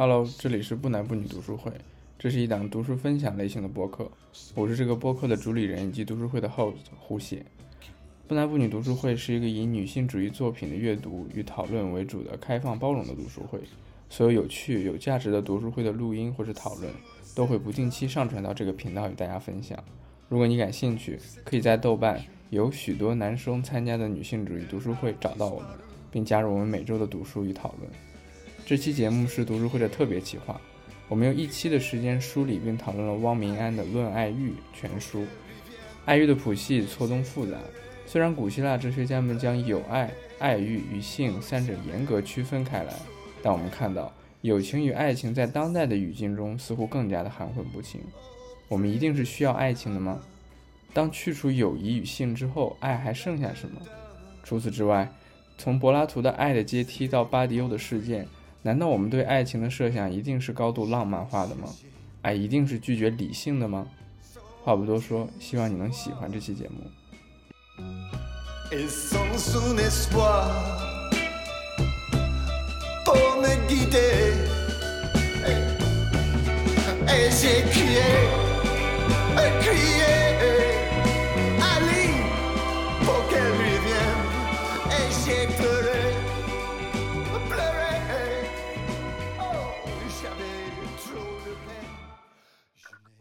Hello，这里是不男不女读书会，这是一档读书分享类型的播客。我是这个播客的主理人以及读书会的 host 胡写。不男不女读书会是一个以女性主义作品的阅读与讨论为主的开放包容的读书会。所有有趣有价值的读书会的录音或是讨论，都会不定期上传到这个频道与大家分享。如果你感兴趣，可以在豆瓣有许多男生参加的女性主义读书会找到我们，并加入我们每周的读书与讨论。这期节目是读书会的特别企划，我们用一期的时间梳理并讨论了汪明安的《论爱欲》全书。爱欲的谱系错综复杂，虽然古希腊哲学家们将友爱、爱欲与性三者严格区分开来，但我们看到友情与爱情在当代的语境中似乎更加的含混不清。我们一定是需要爱情的吗？当去除友谊与性之后，爱还剩下什么？除此之外，从柏拉图的爱的阶梯到巴迪欧的事件。难道我们对爱情的设想一定是高度浪漫化的吗？爱一定是拒绝理性的吗？话不多说，希望你能喜欢这期节目。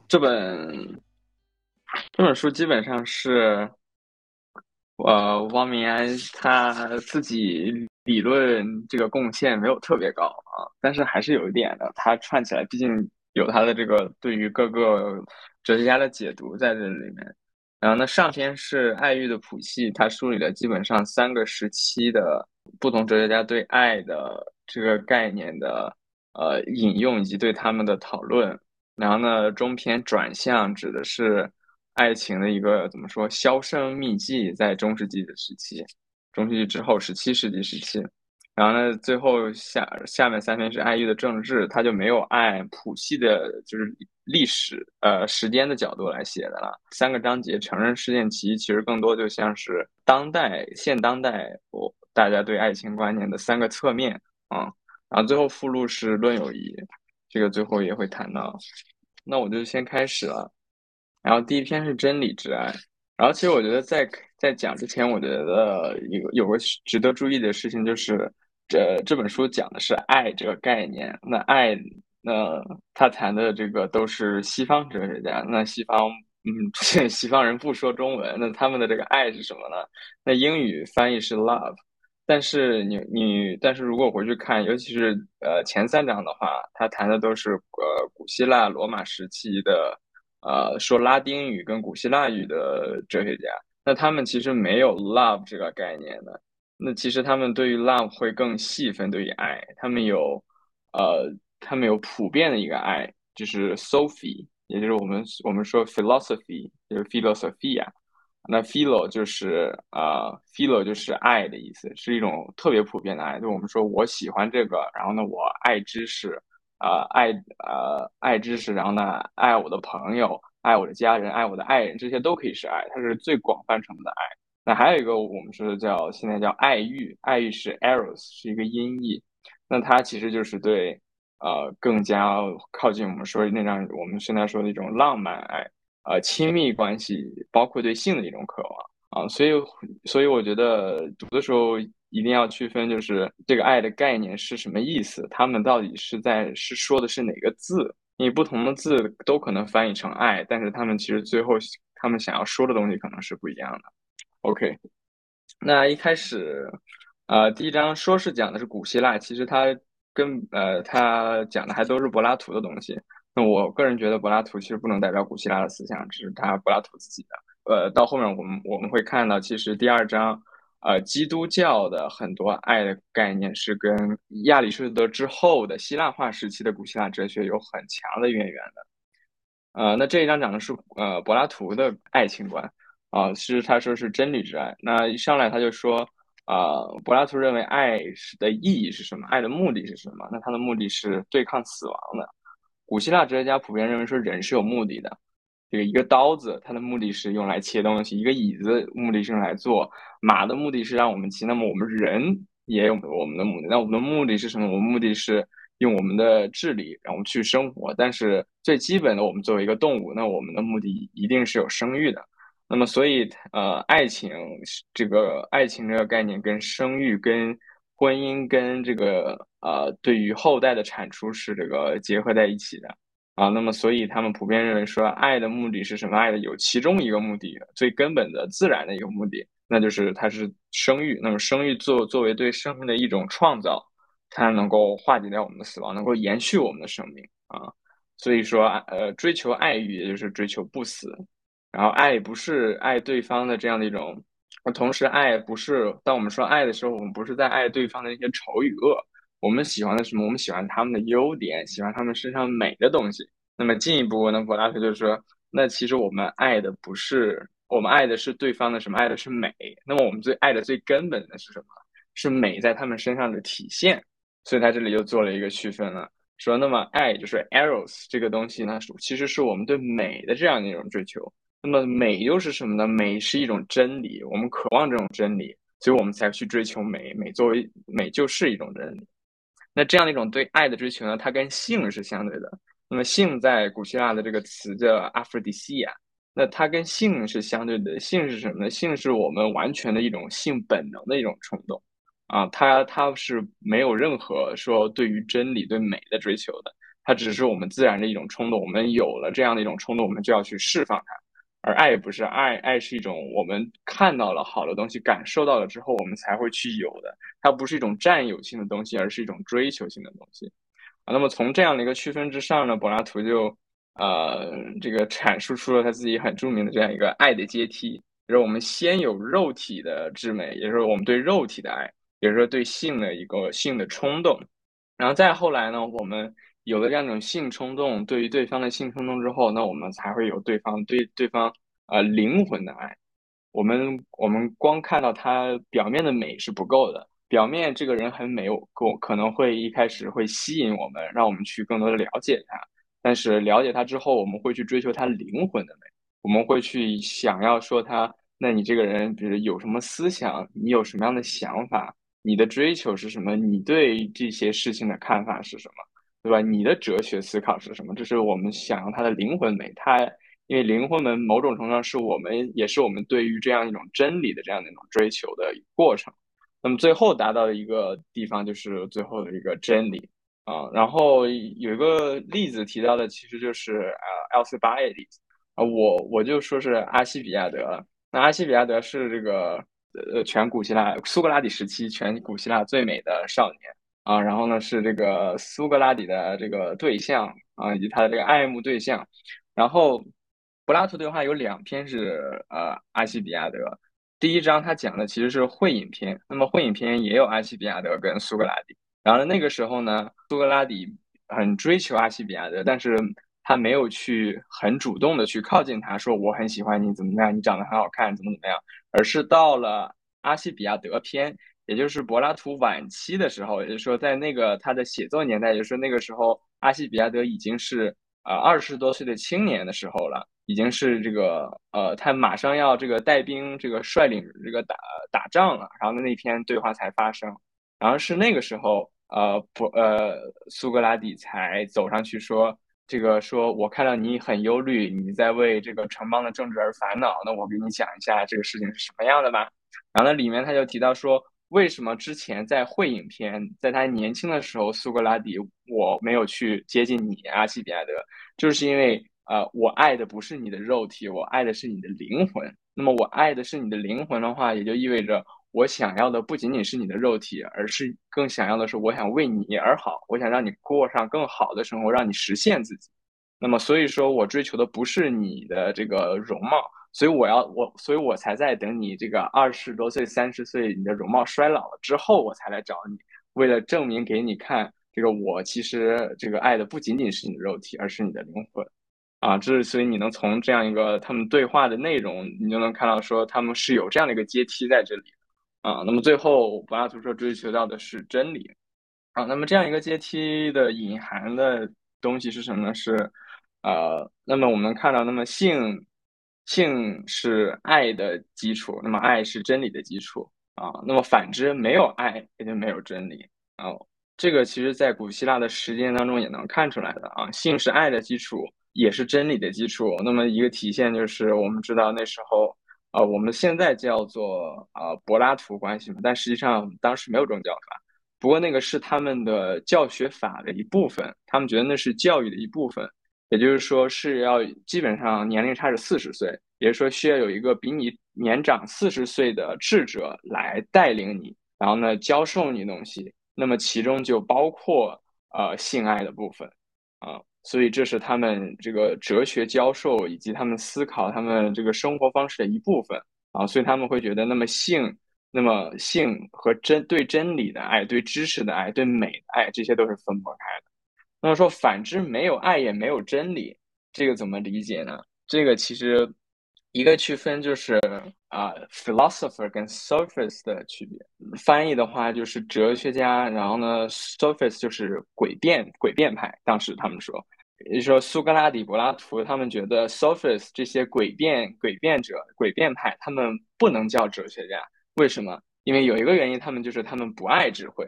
这本这本书基本上是，呃，汪明安他自己理论这个贡献没有特别高啊，但是还是有一点的，他串起来，毕竟有他的这个对于各个哲学家的解读在这里面。然后呢，上篇是爱欲的谱系，他梳理了基本上三个时期的不同哲学家对爱的这个概念的呃引用以及对他们的讨论。然后呢，中篇转向指的是爱情的一个怎么说销声匿迹，在中世纪的时期，中世纪之后十七世纪时期。然后呢，最后下下面三篇是爱欲的政治，它就没有按谱系的，就是历史呃时间的角度来写的了。三个章节承认事件其其实更多就像是当代现当代我大家对爱情观念的三个侧面啊。然后最后附录是论友谊。这个最后也会谈到，那我就先开始了。然后第一篇是真理之爱。然后其实我觉得在在讲之前，我觉得有有个值得注意的事情就是，这这本书讲的是爱这个概念。那爱，那他谈的这个都是西方哲学家。那西方，嗯，西方人不说中文，那他们的这个爱是什么呢？那英语翻译是 love。但是你你，但是如果回去看，尤其是呃前三章的话，他谈的都是呃古希腊罗马时期的，呃说拉丁语跟古希腊语的哲学家，那他们其实没有 love 这个概念的。那其实他们对于 love 会更细分，对于爱，他们有呃他们有普遍的一个爱，就是 Sophie，也就是我们我们说 philosophy，就是 philosophia。那 philo 就是呃，philo 就是爱的意思，是一种特别普遍的爱。就我们说我喜欢这个，然后呢，我爱知识，呃，爱呃爱知识，然后呢，爱我的朋友，爱我的家人，爱我的爱人，这些都可以是爱，它是最广泛程度的爱。那还有一个我们说的叫现在叫爱欲，爱欲是 eros，是一个音译。那它其实就是对呃更加靠近我们说那张我们现在说的一种浪漫爱。呃，亲密关系包括对性的一种渴望啊，所以，所以我觉得读的时候一定要区分，就是这个爱的概念是什么意思，他们到底是在是说的是哪个字？你不同的字都可能翻译成爱，但是他们其实最后他们想要说的东西可能是不一样的。OK，那一开始，呃，第一章说是讲的是古希腊，其实它跟呃，它讲的还都是柏拉图的东西。那我个人觉得柏拉图其实不能代表古希腊的思想，只是他柏拉图自己的。呃，到后面我们我们会看到，其实第二章，呃，基督教的很多爱的概念是跟亚里士多德之后的希腊化时期的古希腊哲学有很强的渊源的。呃，那这一章讲的是呃柏拉图的爱情观啊，其实他说是真理之爱。那一上来他就说，啊，柏拉图认为爱是的意义是什么？爱的目的是什么？那他的目的是对抗死亡的。古希腊哲学家普遍认为说人是有目的的，这个一个刀子，它的目的是用来切东西；一个椅子，目的是用来坐；马的目的是让我们骑。那么我们人也有我们的目的。那我们的目的是什么？我们目的是用我们的智力然后去生活。但是最基本的，我们作为一个动物，那我们的目的一定是有生育的。那么，所以呃，爱情这个爱情这个概念跟生育、跟婚姻、跟这个呃，对于后代的产出是这个结合在一起的啊。那么，所以他们普遍认为说，爱的目的是什么？爱的有其中一个目的，最根本的自然的一个目的，那就是它是生育。那么，生育作作为对生命的一种创造，它能够化解掉我们的死亡，能够延续我们的生命啊。所以说，呃，追求爱欲，也就是追求不死。然后爱不是爱对方的这样的一种，同时爱不是当我们说爱的时候，我们不是在爱对方的那些丑与恶，我们喜欢的什么？我们喜欢他们的优点，喜欢他们身上美的东西。那么进一步呢，柏拉图就说，那其实我们爱的不是我们爱的是对方的什么？爱的是美。那么我们最爱的最根本的是什么？是美在他们身上的体现。所以他这里又做了一个区分了，说那么爱就是 eros 这个东西呢，其实是我们对美的这样的一种追求。那么美又是什么呢？美是一种真理，我们渴望这种真理，所以我们才去追求美。美作为美就是一种真理。那这样的一种对爱的追求呢，它跟性是相对的。那么性在古希腊的这个词叫阿弗迪西亚那它跟性是相对的。性是什么呢？性是我们完全的一种性本能的一种冲动啊，它它是没有任何说对于真理对美的追求的，它只是我们自然的一种冲动。我们有了这样的一种冲动，我们就要去释放它。而爱也不是爱，爱是一种我们看到了好的东西，感受到了之后，我们才会去有的。它不是一种占有性的东西，而是一种追求性的东西。啊，那么从这样的一个区分之上呢，柏拉图就呃这个阐述出了他自己很著名的这样一个爱的阶梯，就是我们先有肉体的至美，也就是我们对肉体的爱，也就是说对性的一个性的冲动，然后再后来呢，我们。有了这样一种性冲动，对于对方的性冲动之后，那我们才会有对方对对方呃灵魂的爱。我们我们光看到他表面的美是不够的，表面这个人很美，我可能会一开始会吸引我们，让我们去更多的了解他。但是了解他之后，我们会去追求他灵魂的美，我们会去想要说他，那你这个人，比如有什么思想，你有什么样的想法，你的追求是什么，你对这些事情的看法是什么？对吧？你的哲学思考是什么？这是我们想要他的灵魂美。他因为灵魂门某种程度上是我们，也是我们对于这样一种真理的这样的一种追求的过程。那么最后达到的一个地方就是最后的一个真理啊。然后有一个例子提到的其实就是呃 L 巴 a 例子啊。我我就说是阿西比亚德。那阿西比亚德是这个呃全古希腊苏格拉底时期全古希腊最美的少年。啊，然后呢是这个苏格拉底的这个对象啊，以及他的这个爱慕对象。然后柏拉图对话有两篇是呃阿西比亚德，第一章他讲的其实是会饮篇，那么会饮篇也有阿西比亚德跟苏格拉底。然后那个时候呢，苏格拉底很追求阿西比亚德，但是他没有去很主动的去靠近他，说我很喜欢你，怎么样，你长得很好看，怎么怎么样，而是到了阿西比亚德篇。也就是柏拉图晚期的时候，也就是说，在那个他的写作年代，也就是那个时候，阿西比亚德已经是呃二十多岁的青年的时候了，已经是这个呃，他马上要这个带兵这个率领这个打打仗了，然后那篇对话才发生，然后是那个时候，呃，不呃，苏格拉底才走上去说这个说，我看到你很忧虑，你在为这个城邦的政治而烦恼，那我给你讲一下这个事情是什么样的吧。然后呢，里面他就提到说。为什么之前在会影片，在他年轻的时候，苏格拉底我没有去接近你，阿西比亚德，就是因为呃，我爱的不是你的肉体，我爱的是你的灵魂。那么我爱的是你的灵魂的话，也就意味着我想要的不仅仅是你的肉体，而是更想要的是我想为你而好，我想让你过上更好的生活，让你实现自己。那么所以说我追求的不是你的这个容貌。所以我要我，所以我才在等你这个二十多岁、三十岁，你的容貌衰老了之后，我才来找你，为了证明给你看，这个我其实这个爱的不仅仅是你的肉体，而是你的灵魂，啊，这是所以你能从这样一个他们对话的内容，你就能看到说他们是有这样的一个阶梯在这里啊。那么最后柏拉图说追求到的是真理，啊，那么这样一个阶梯的隐含的东西是什么呢？是呃，那么我们看到，那么性。性是爱的基础，那么爱是真理的基础啊。那么反之，没有爱也就没有真理啊。这个其实在古希腊的实践当中也能看出来的啊，性是爱的基础，也是真理的基础。那么一个体现就是我们知道那时候啊，我们现在叫做啊柏拉图关系嘛，但实际上当时没有这种叫法。不过那个是他们的教学法的一部分，他们觉得那是教育的一部分，也就是说是要基本上年龄差是四十岁，也就是说需要有一个比你年长四十岁的智者来带领你，然后呢教授你东西，那么其中就包括呃性爱的部分啊，所以这是他们这个哲学教授以及他们思考他们这个生活方式的一部分啊，所以他们会觉得那么性。那么，性和真对真理的爱、对知识的爱、对美的爱，这些都是分不开的。那么说，反之，没有爱也没有真理，这个怎么理解呢？这个其实一个区分就是啊，philosopher 跟 sophist 的区别。翻译的话就是哲学家，然后呢，sophist 就是诡辩、诡辩派。当时他们说，也就是说苏格拉底、柏拉图他们觉得 sophist 这些诡辩、诡辩者、诡辩派，他们不能叫哲学家。为什么？因为有一个原因，他们就是他们不爱智慧。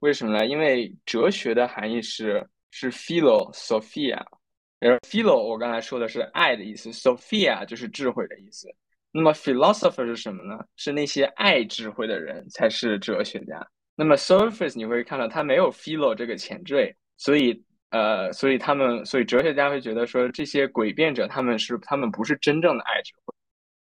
为什么呢？因为哲学的含义是是 philosophia，而 philo 我刚才说的是爱的意思，sophia 就是智慧的意思。那么 philosopher 是什么呢？是那些爱智慧的人才是哲学家。那么 sophist 你会看到他没有 philo 这个前缀，所以呃，所以他们，所以哲学家会觉得说这些诡辩者他们是他们不是真正的爱智慧。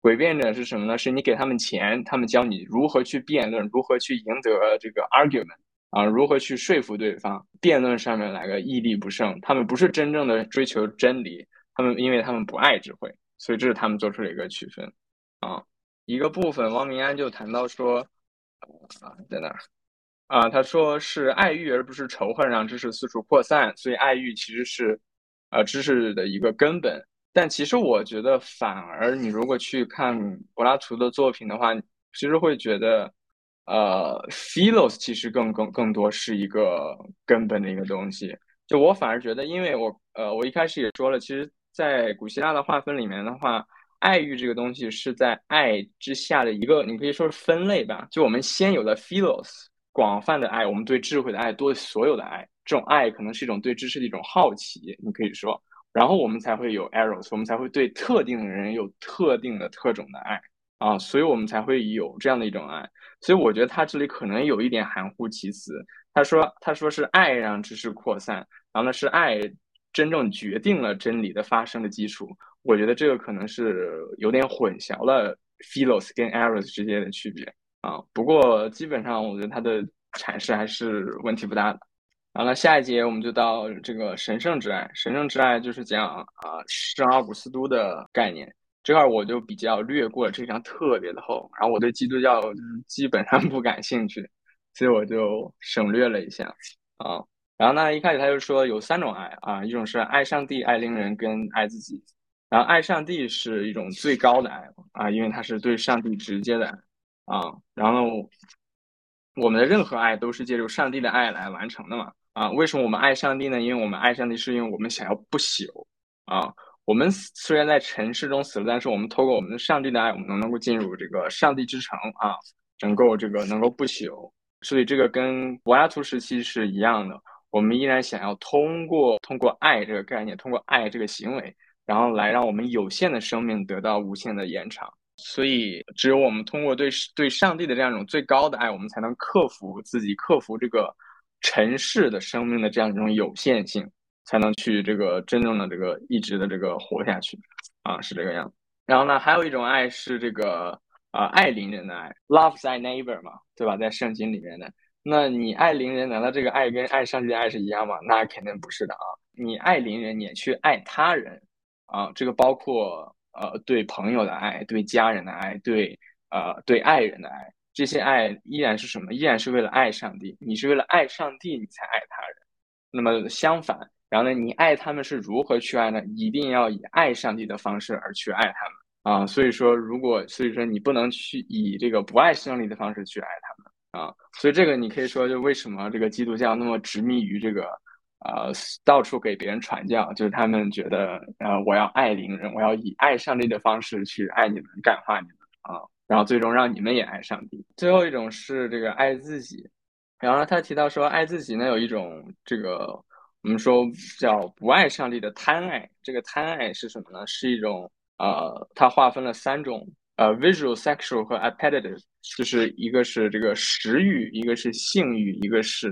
诡辩者是什么呢？是你给他们钱，他们教你如何去辩论，如何去赢得这个 argument 啊，如何去说服对方。辩论上面来个屹立不胜，他们不是真正的追求真理，他们因为他们不爱智慧，所以这是他们做出了一个区分啊。一个部分，汪明安就谈到说啊，在哪啊？他说是爱欲而不是仇恨让知识四处扩散，所以爱欲其实是啊知识的一个根本。但其实我觉得，反而你如果去看柏拉图的作品的话，其实会觉得，呃，philos 其实更更更多是一个根本的一个东西。就我反而觉得，因为我呃，我一开始也说了，其实，在古希腊的划分里面的话，爱欲这个东西是在爱之下的一个，你可以说是分类吧。就我们先有了 philos，广泛的爱，我们对智慧的爱，对所有的爱，这种爱可能是一种对知识的一种好奇，你可以说。然后我们才会有 eros，我们才会对特定的人有特定的特种的爱啊，所以我们才会有这样的一种爱。所以我觉得他这里可能有一点含糊其辞。他说他说是爱让知识扩散，然后呢是爱真正决定了真理的发生的基础。我觉得这个可能是有点混淆了 philos 跟 eros 之间的区别啊。不过基本上我觉得他的阐释还是问题不大的。好了，下一节我们就到这个神圣之爱。神圣之爱就是讲啊，圣奥古斯都的概念。这块我就比较略过了，这张特别的厚。然后我对基督教基本上 不感兴趣，所以我就省略了一下啊。然后呢，一开始他就说有三种爱啊，一种是爱上帝、爱邻人跟爱自己。然后爱上帝是一种最高的爱啊，因为它是对上帝直接的爱啊。然后我们的任何爱都是借助上帝的爱来完成的嘛。啊，为什么我们爱上帝呢？因为我们爱上帝是因为我们想要不朽啊。我们虽然在尘世中死了，但是我们透过我们的上帝的爱，我们能能够进入这个上帝之城啊，能够这个能够不朽。所以这个跟柏拉图时期是一样的。我们依然想要通过通过爱这个概念，通过爱这个行为，然后来让我们有限的生命得到无限的延长。所以只有我们通过对对上帝的这样一种最高的爱，我们才能克服自己，克服这个。尘世的生命的这样一种有限性，才能去这个真正的这个一直的这个活下去，啊，是这个样子。然后呢，还有一种爱是这个啊，爱邻人的爱，love thy neighbor 嘛，对吧？在圣经里面的，那你爱邻人，难道这个爱跟爱上帝的爱是一样吗？那肯定不是的啊。你爱邻人，你也去爱他人啊，这个包括呃对朋友的爱，对家人的爱，对呃对爱人的爱。这些爱依然是什么？依然是为了爱上帝。你是为了爱上帝，你才爱他人。那么相反，然后呢？你爱他们是如何去爱呢？一定要以爱上帝的方式而去爱他们啊！所以说，如果所以说你不能去以这个不爱上帝的方式去爱他们啊！所以这个你可以说，就为什么这个基督教那么执迷于这个呃到处给别人传教，就是他们觉得呃我要爱邻人，我要以爱上帝的方式去爱你们，感化你们啊！然后最终让你们也爱上帝。最后一种是这个爱自己，然后他提到说，爱自己呢有一种这个我们说叫不爱上帝的贪爱。这个贪爱是什么呢？是一种呃，它划分了三种呃，visual、sexual 和 appetitive，就是一个是这个食欲，一个是性欲，一个是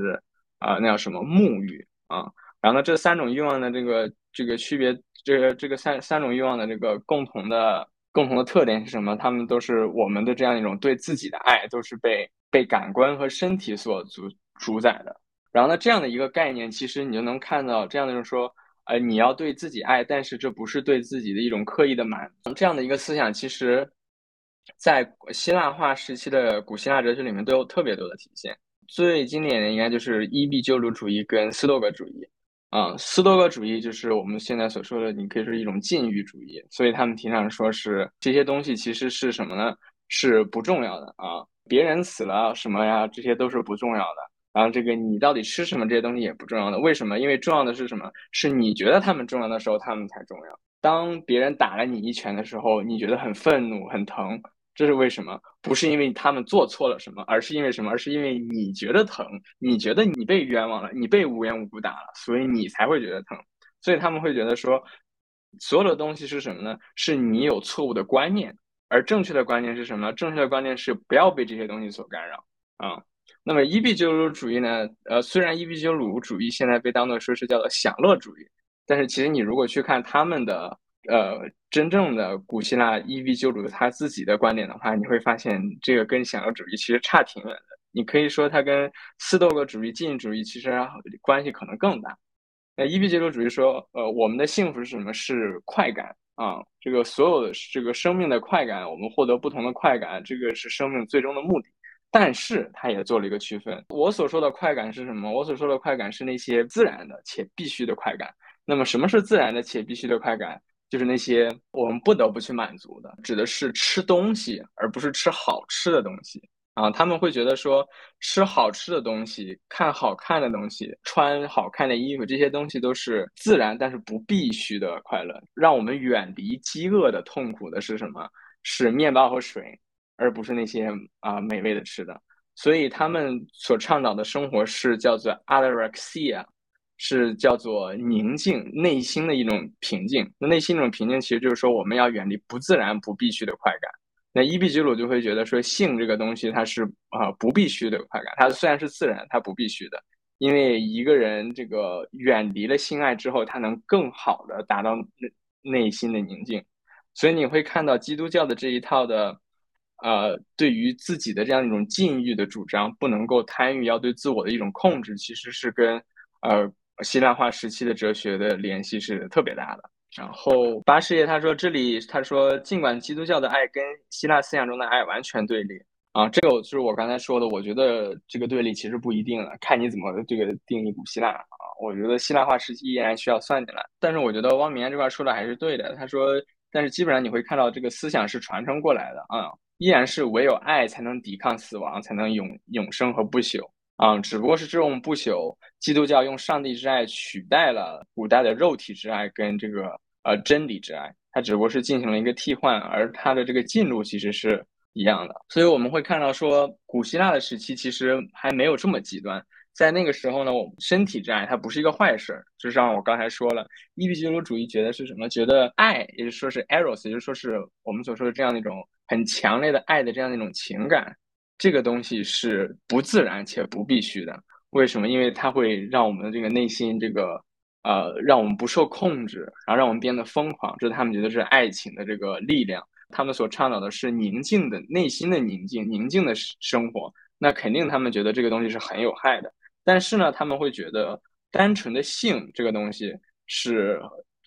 啊那叫什么沐浴啊。然后呢，这三种欲望的这个这个区别，这个这个三三种欲望的这个共同的共同的特点是什么？他们都是我们的这样一种对自己的爱，都是被。被感官和身体所主主宰的，然后呢，这样的一个概念，其实你就能看到这样的就是说，呃，你要对自己爱，但是这不是对自己的一种刻意的满足，这样的一个思想，其实，在希腊化时期的古希腊哲学里面都有特别多的体现。最经典的应该就是伊壁鸠鲁主义跟斯多葛主义。啊，斯多葛主义就是我们现在所说的，你可以说一种禁欲主义，所以他们提倡说是这些东西其实是什么呢？是不重要的啊。别人死了什么呀？这些都是不重要的。然后这个你到底吃什么这些东西也不重要的。为什么？因为重要的是什么？是你觉得他们重要的时候，他们才重要。当别人打了你一拳的时候，你觉得很愤怒、很疼，这是为什么？不是因为他们做错了什么，而是因为什么？而是因为你觉得疼，你觉得你被冤枉了，你被无缘无故打了，所以你才会觉得疼。所以他们会觉得说，所有的东西是什么呢？是你有错误的观念。而正确的观念是什么呢？正确的观念是不要被这些东西所干扰啊。那么伊壁鸠鲁主义呢？呃，虽然伊壁鸠鲁主义现在被当作说是叫做享乐主义，但是其实你如果去看他们的呃真正的古希腊伊壁鸠鲁他自己的观点的话，你会发现这个跟享乐主义其实差挺远的。你可以说他跟斯多葛主义、禁欲主义其实关系可能更大。那伊壁鸠鲁主义说，呃，我们的幸福是什么？是快感。啊，这个所有的这个生命的快感，我们获得不同的快感，这个是生命最终的目的。但是他也做了一个区分，我所说的快感是什么？我所说的快感是那些自然的且必须的快感。那么什么是自然的且必须的快感？就是那些我们不得不去满足的，指的是吃东西，而不是吃好吃的东西。啊，他们会觉得说吃好吃的东西、看好看的东西、穿好看的衣服，这些东西都是自然但是不必须的快乐。让我们远离饥饿的痛苦的是什么？是面包和水，而不是那些啊美味的吃的。所以他们所倡导的生活是叫做 ataraxia，是叫做宁静内心的一种平静。那内心一种平静，其实就是说我们要远离不自然、不必须的快感。那伊壁鸠鲁就会觉得说，性这个东西它是啊不必须的快感，它虽然是自然，它不必须的，因为一个人这个远离了性爱之后，他能更好的达到内内心的宁静，所以你会看到基督教的这一套的，呃，对于自己的这样一种禁欲的主张，不能够贪欲，要对自我的一种控制，其实是跟呃希腊化时期的哲学的联系是特别大的。然后巴士叶他说：“这里他说，尽管基督教的爱跟希腊思想中的爱完全对立啊，这个就是我刚才说的。我觉得这个对立其实不一定了，看你怎么这个定义古希腊啊。我觉得希腊化时期依然需要算进来。但是我觉得汪明安这块说的还是对的。他说，但是基本上你会看到这个思想是传承过来的啊，依然是唯有爱才能抵抗死亡，才能永永生和不朽啊。只不过是这种不朽，基督教用上帝之爱取代了古代的肉体之爱跟这个。”呃，真理之爱，它只不过是进行了一个替换，而它的这个进入其实是一样的。所以我们会看到说，古希腊的时期其实还没有这么极端。在那个时候呢，我们身体之爱它不是一个坏事。就像我刚才说了，伊壁鸠鲁主义觉得是什么？觉得爱，也就是说是 eros，也就是说是我们所说的这样的一种很强烈的爱的这样的一种情感，这个东西是不自然且不必须的。为什么？因为它会让我们的这个内心这个。呃，让我们不受控制，然后让我们变得疯狂，这是他们觉得是爱情的这个力量。他们所倡导的是宁静的内心的宁静，宁静的生活。那肯定他们觉得这个东西是很有害的。但是呢，他们会觉得单纯的性这个东西是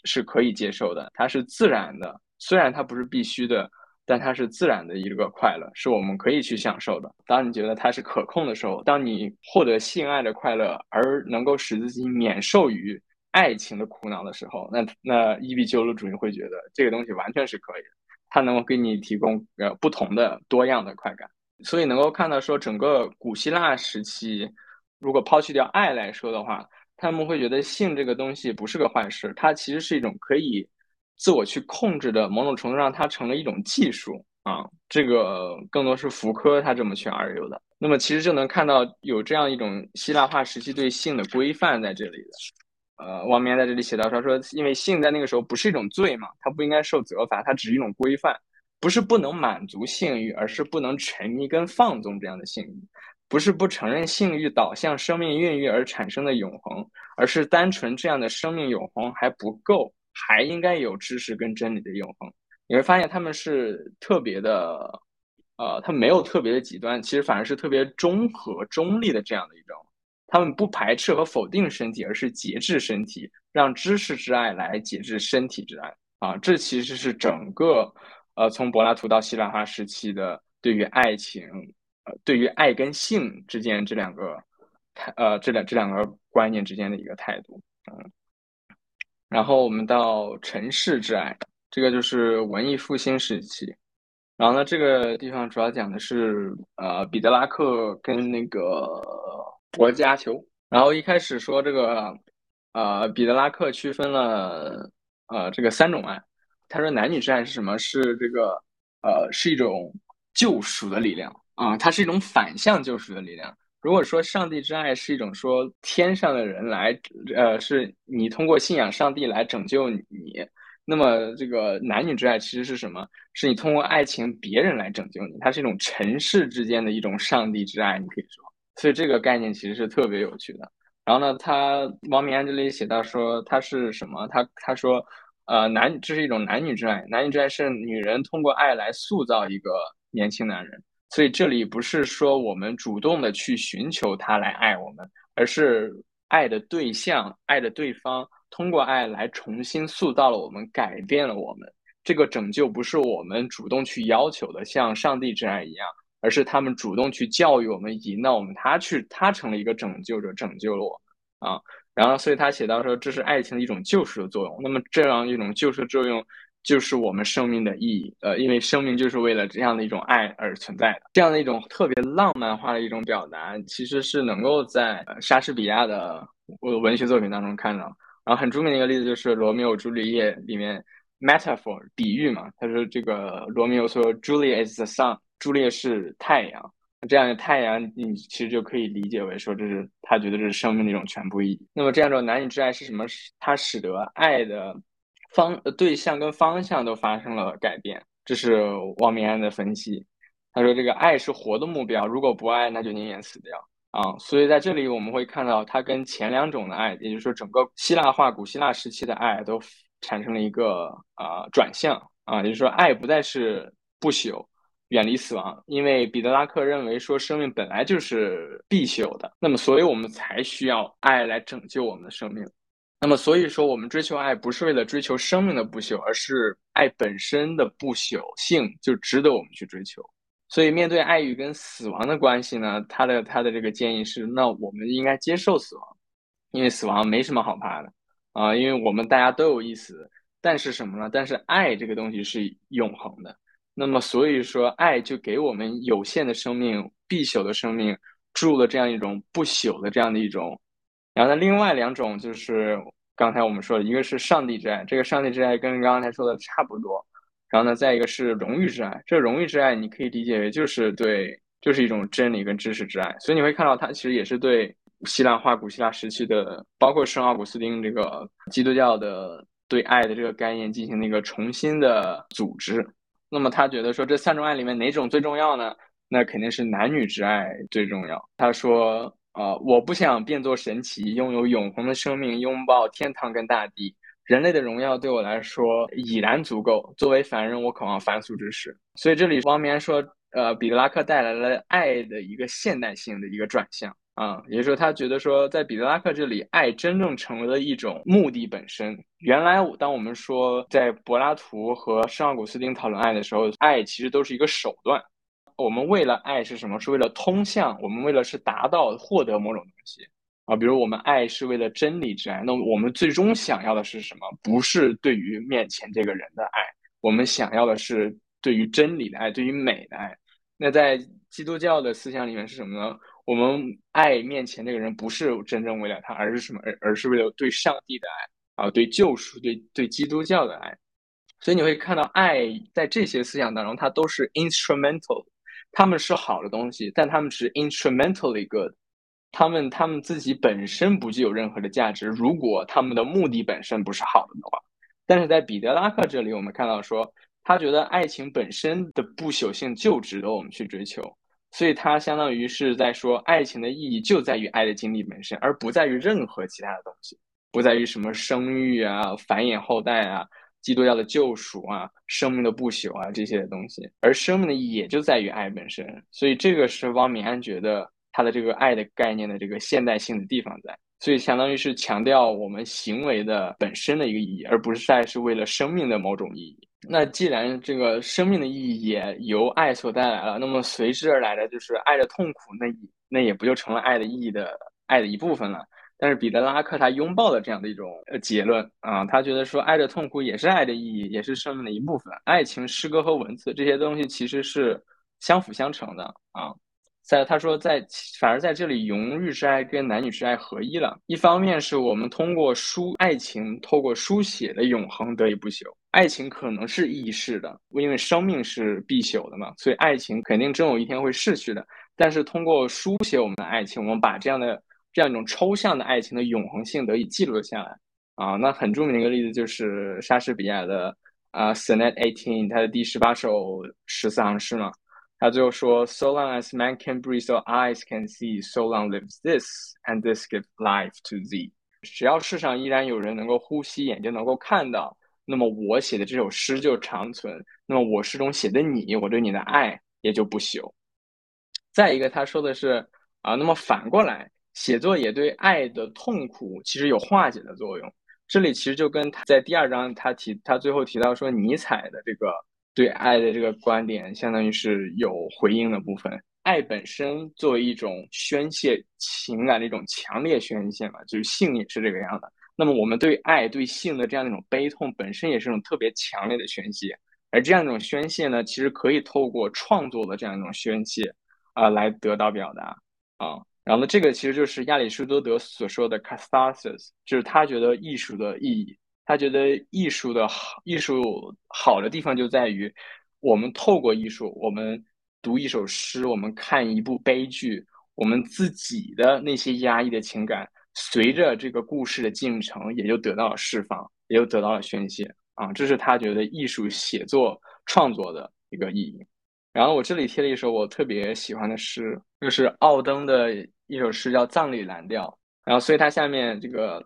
是可以接受的，它是自然的，虽然它不是必须的，但它是自然的一个快乐，是我们可以去享受的。当你觉得它是可控的时候，当你获得性爱的快乐，而能够使自己免受于。爱情的苦恼的时候，那那伊壁鸠鲁主义会觉得这个东西完全是可以的，它能够给你提供呃不同的多样的快感，所以能够看到说整个古希腊时期，如果抛弃掉爱来说的话，他们会觉得性这个东西不是个坏事，它其实是一种可以自我去控制的，某种程度上它成了一种技术啊，这个更多是福柯他这么去而有的。那么其实就能看到有这样一种希腊化时期对性的规范在这里的。呃，王明在这里写到他说，因为性在那个时候不是一种罪嘛，它不应该受责罚，它只是一种规范，不是不能满足性欲，而是不能沉迷跟放纵这样的性欲，不是不承认性欲导向生命孕育而产生的永恒，而是单纯这样的生命永恒还不够，还应该有知识跟真理的永恒。你会发现他们是特别的，呃，他没有特别的极端，其实反而是特别中和、中立的这样的一种。他们不排斥和否定身体，而是节制身体，让知识之爱来节制身体之爱啊！这其实是整个呃，从柏拉图到希腊化时期的对于爱情，呃，对于爱跟性之间这两个，呃，这两这两个观念之间的一个态度。嗯，然后我们到城市之爱，这个就是文艺复兴时期。然后呢，这个地方主要讲的是呃，彼得拉克跟那个。国家球，然后一开始说这个，呃，彼得拉克区分了，呃，这个三种爱。他说男女之爱是什么？是这个，呃，是一种救赎的力量啊，它是一种反向救赎的力量。如果说上帝之爱是一种说天上的人来，呃，是你通过信仰上帝来拯救你，那么这个男女之爱其实是什么？是你通过爱情别人来拯救你，它是一种尘世之间的一种上帝之爱，你可以说。所以这个概念其实是特别有趣的。然后呢，他王明安这里写到说，他是什么？他他说，呃，男这是一种男女之爱，男女之爱是女人通过爱来塑造一个年轻男人。所以这里不是说我们主动的去寻求他来爱我们，而是爱的对象、爱的对方通过爱来重新塑造了我们，改变了我们。这个拯救不是我们主动去要求的，像上帝之爱一样。而是他们主动去教育我们、引导我们，他去，他成了一个拯救者，拯救了我啊。然后，所以他写到说，这是爱情的一种救赎的作用。那么，这样一种救赎作用，就是我们生命的意义。呃，因为生命就是为了这样的一种爱而存在的。这样的一种特别浪漫化的一种表达，其实是能够在莎士比亚的文学作品当中看到。然后，很著名的一个例子就是《罗密欧朱丽叶》里面，metaphor 比喻嘛，他说这个罗密欧说，Julia is the sun。朱丽叶是太阳，这样的太阳，你其实就可以理解为说，这是他觉得这是生命的一种全部意义。那么这样一种男女之爱是什么？它使得爱的方对象跟方向都发生了改变。这是王明安的分析。他说，这个爱是活的目标，如果不爱，那就宁愿死掉啊。所以在这里我们会看到，它跟前两种的爱，也就是说整个希腊化古希腊时期的爱都产生了一个啊转向啊，也就是说，爱不再是不朽。远离死亡，因为彼得拉克认为说生命本来就是必朽的，那么所以我们才需要爱来拯救我们的生命。那么所以说我们追求爱不是为了追求生命的不朽，而是爱本身的不朽性就值得我们去追求。所以面对爱与跟死亡的关系呢，他的他的这个建议是，那我们应该接受死亡，因为死亡没什么好怕的啊，因为我们大家都有一死，但是什么呢？但是爱这个东西是永恒的。那么，所以说，爱就给我们有限的生命、必朽的生命注入了这样一种不朽的这样的一种。然后呢，另外两种就是刚才我们说的，一个是上帝之爱，这个上帝之爱跟刚才说的差不多。然后呢，再一个是荣誉之爱，这荣誉之爱你可以理解为就是对，就是一种真理跟知识之爱。所以你会看到，它其实也是对希腊化、古希腊时期的，包括圣奥古斯丁这个基督教的对爱的这个概念进行了一个重新的组织。那么他觉得说这三种爱里面哪种最重要呢？那肯定是男女之爱最重要。他说：“呃，我不想变作神奇，拥有永恒的生命，拥抱天堂跟大地。人类的荣耀对我来说已然足够。作为凡人，我渴望凡俗之事。所以这里汪明说，呃，彼得拉克带来了爱的一个现代性的一个转向。”啊，也就是说，他觉得说，在彼得拉克这里，爱真正成为了一种目的本身。原来，当我们说在柏拉图和圣奥古斯丁讨论爱的时候，爱其实都是一个手段。我们为了爱是什么？是为了通向，我们为了是达到获得某种东西啊。比如，我们爱是为了真理之爱，那我们最终想要的是什么？不是对于面前这个人的爱，我们想要的是对于真理的爱，对于美的爱。那在基督教的思想里面是什么呢？我们爱面前这个人，不是真正为了他，而是什么？而而是为了对上帝的爱啊，对救赎，对对基督教的爱。所以你会看到，爱在这些思想当中，它都是 instrumental，他们是好的东西，但他们只是 instrumentally good，他们他们自己本身不具有任何的价值。如果他们的目的本身不是好的的话，但是在彼得拉克这里，我们看到说，他觉得爱情本身的不朽性就值得我们去追求，所以他相当于是在说，爱情的意义就在于爱的经历本身，而不在于任何其他的东西，不在于什么生育啊、繁衍后代啊。基督教的救赎啊，生命的不朽啊，这些东西，而生命的意义也就在于爱本身，所以这个是汪明安觉得他的这个爱的概念的这个现代性的地方在，所以相当于是强调我们行为的本身的一个意义，而不是再是为了生命的某种意义。那既然这个生命的意义也由爱所带来了，那么随之而来的就是爱的痛苦，那也那也不就成了爱的意义的爱的一部分了？但是彼得拉克他拥抱了这样的一种呃结论啊，他觉得说爱的痛苦也是爱的意义，也是生命的一部分。爱情、诗歌和文字这些东西其实是相辅相成的啊。在他说在反而在这里，荣誉之爱跟男女之爱合一了。一方面是我们通过书爱情，透过书写的永恒得以不朽。爱情可能是易逝的，因为生命是必朽的嘛，所以爱情肯定终有一天会逝去的。但是通过书写我们的爱情，我们把这样的。这样一种抽象的爱情的永恒性得以记录下来啊，那很著名的一个例子就是莎士比亚的啊《Sonnet Eighteen》，他的第十八首十四行诗嘛，他最后说：“So long as man can breathe, so eyes can see, so long lives this, and this give life to thee。”只要世上依然有人能够呼吸，眼睛能够看到，那么我写的这首诗就长存，那么我诗中写的你，我对你的爱也就不朽。再一个，他说的是啊，那么反过来。写作也对爱的痛苦其实有化解的作用。这里其实就跟他在第二章他提他最后提到说尼采的这个对爱的这个观点，相当于是有回应的部分。爱本身作为一种宣泄情感的一种强烈宣泄嘛，就是性也是这个样的。那么我们对爱对性的这样一种悲痛本身也是一种特别强烈的宣泄，而这样一种宣泄呢，其实可以透过创作的这样一种宣泄啊来得到表达啊。然后呢，这个其实就是亚里士多德所说的 catharsis，就是他觉得艺术的意义，他觉得艺术的好，艺术好的地方就在于，我们透过艺术，我们读一首诗，我们看一部悲剧，我们自己的那些压抑的情感，随着这个故事的进程，也就得到了释放，也就得到了宣泄。啊，这是他觉得艺术写作创作的一个意义。然后我这里贴了一首我特别喜欢的诗，就是奥登的一首诗，叫《葬礼蓝调》。然后，所以它下面这个，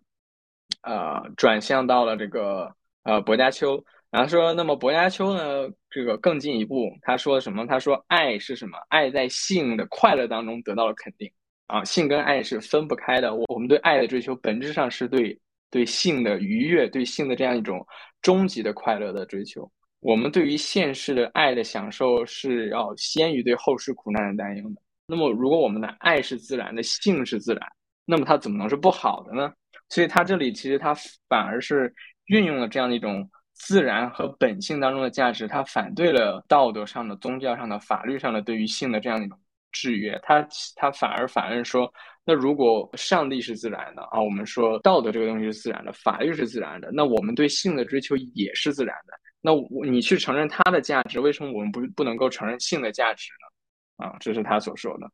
呃，转向到了这个呃薄伽丘。然后说，那么薄伽丘呢，这个更进一步，他说什么？他说，爱是什么？爱在性的快乐当中得到了肯定啊，性跟爱是分不开的。我我们对爱的追求，本质上是对对性的愉悦，对性的这样一种终极的快乐的追求。我们对于现世的爱的享受是要先于对后世苦难的担忧的。那么，如果我们的爱是自然的，性是自然，那么它怎么能是不好的呢？所以，他这里其实他反而是运用了这样的一种自然和本性当中的价值，他反对了道德上的、宗教上的、法律上的对于性的这样一种制约。他他反而反而说，那如果上帝是自然的啊，我们说道德这个东西是自然的，法律是自然的，那我们对性的追求也是自然的。那我你去承认它的价值，为什么我们不不能够承认性的价值呢？啊，这是他所说的。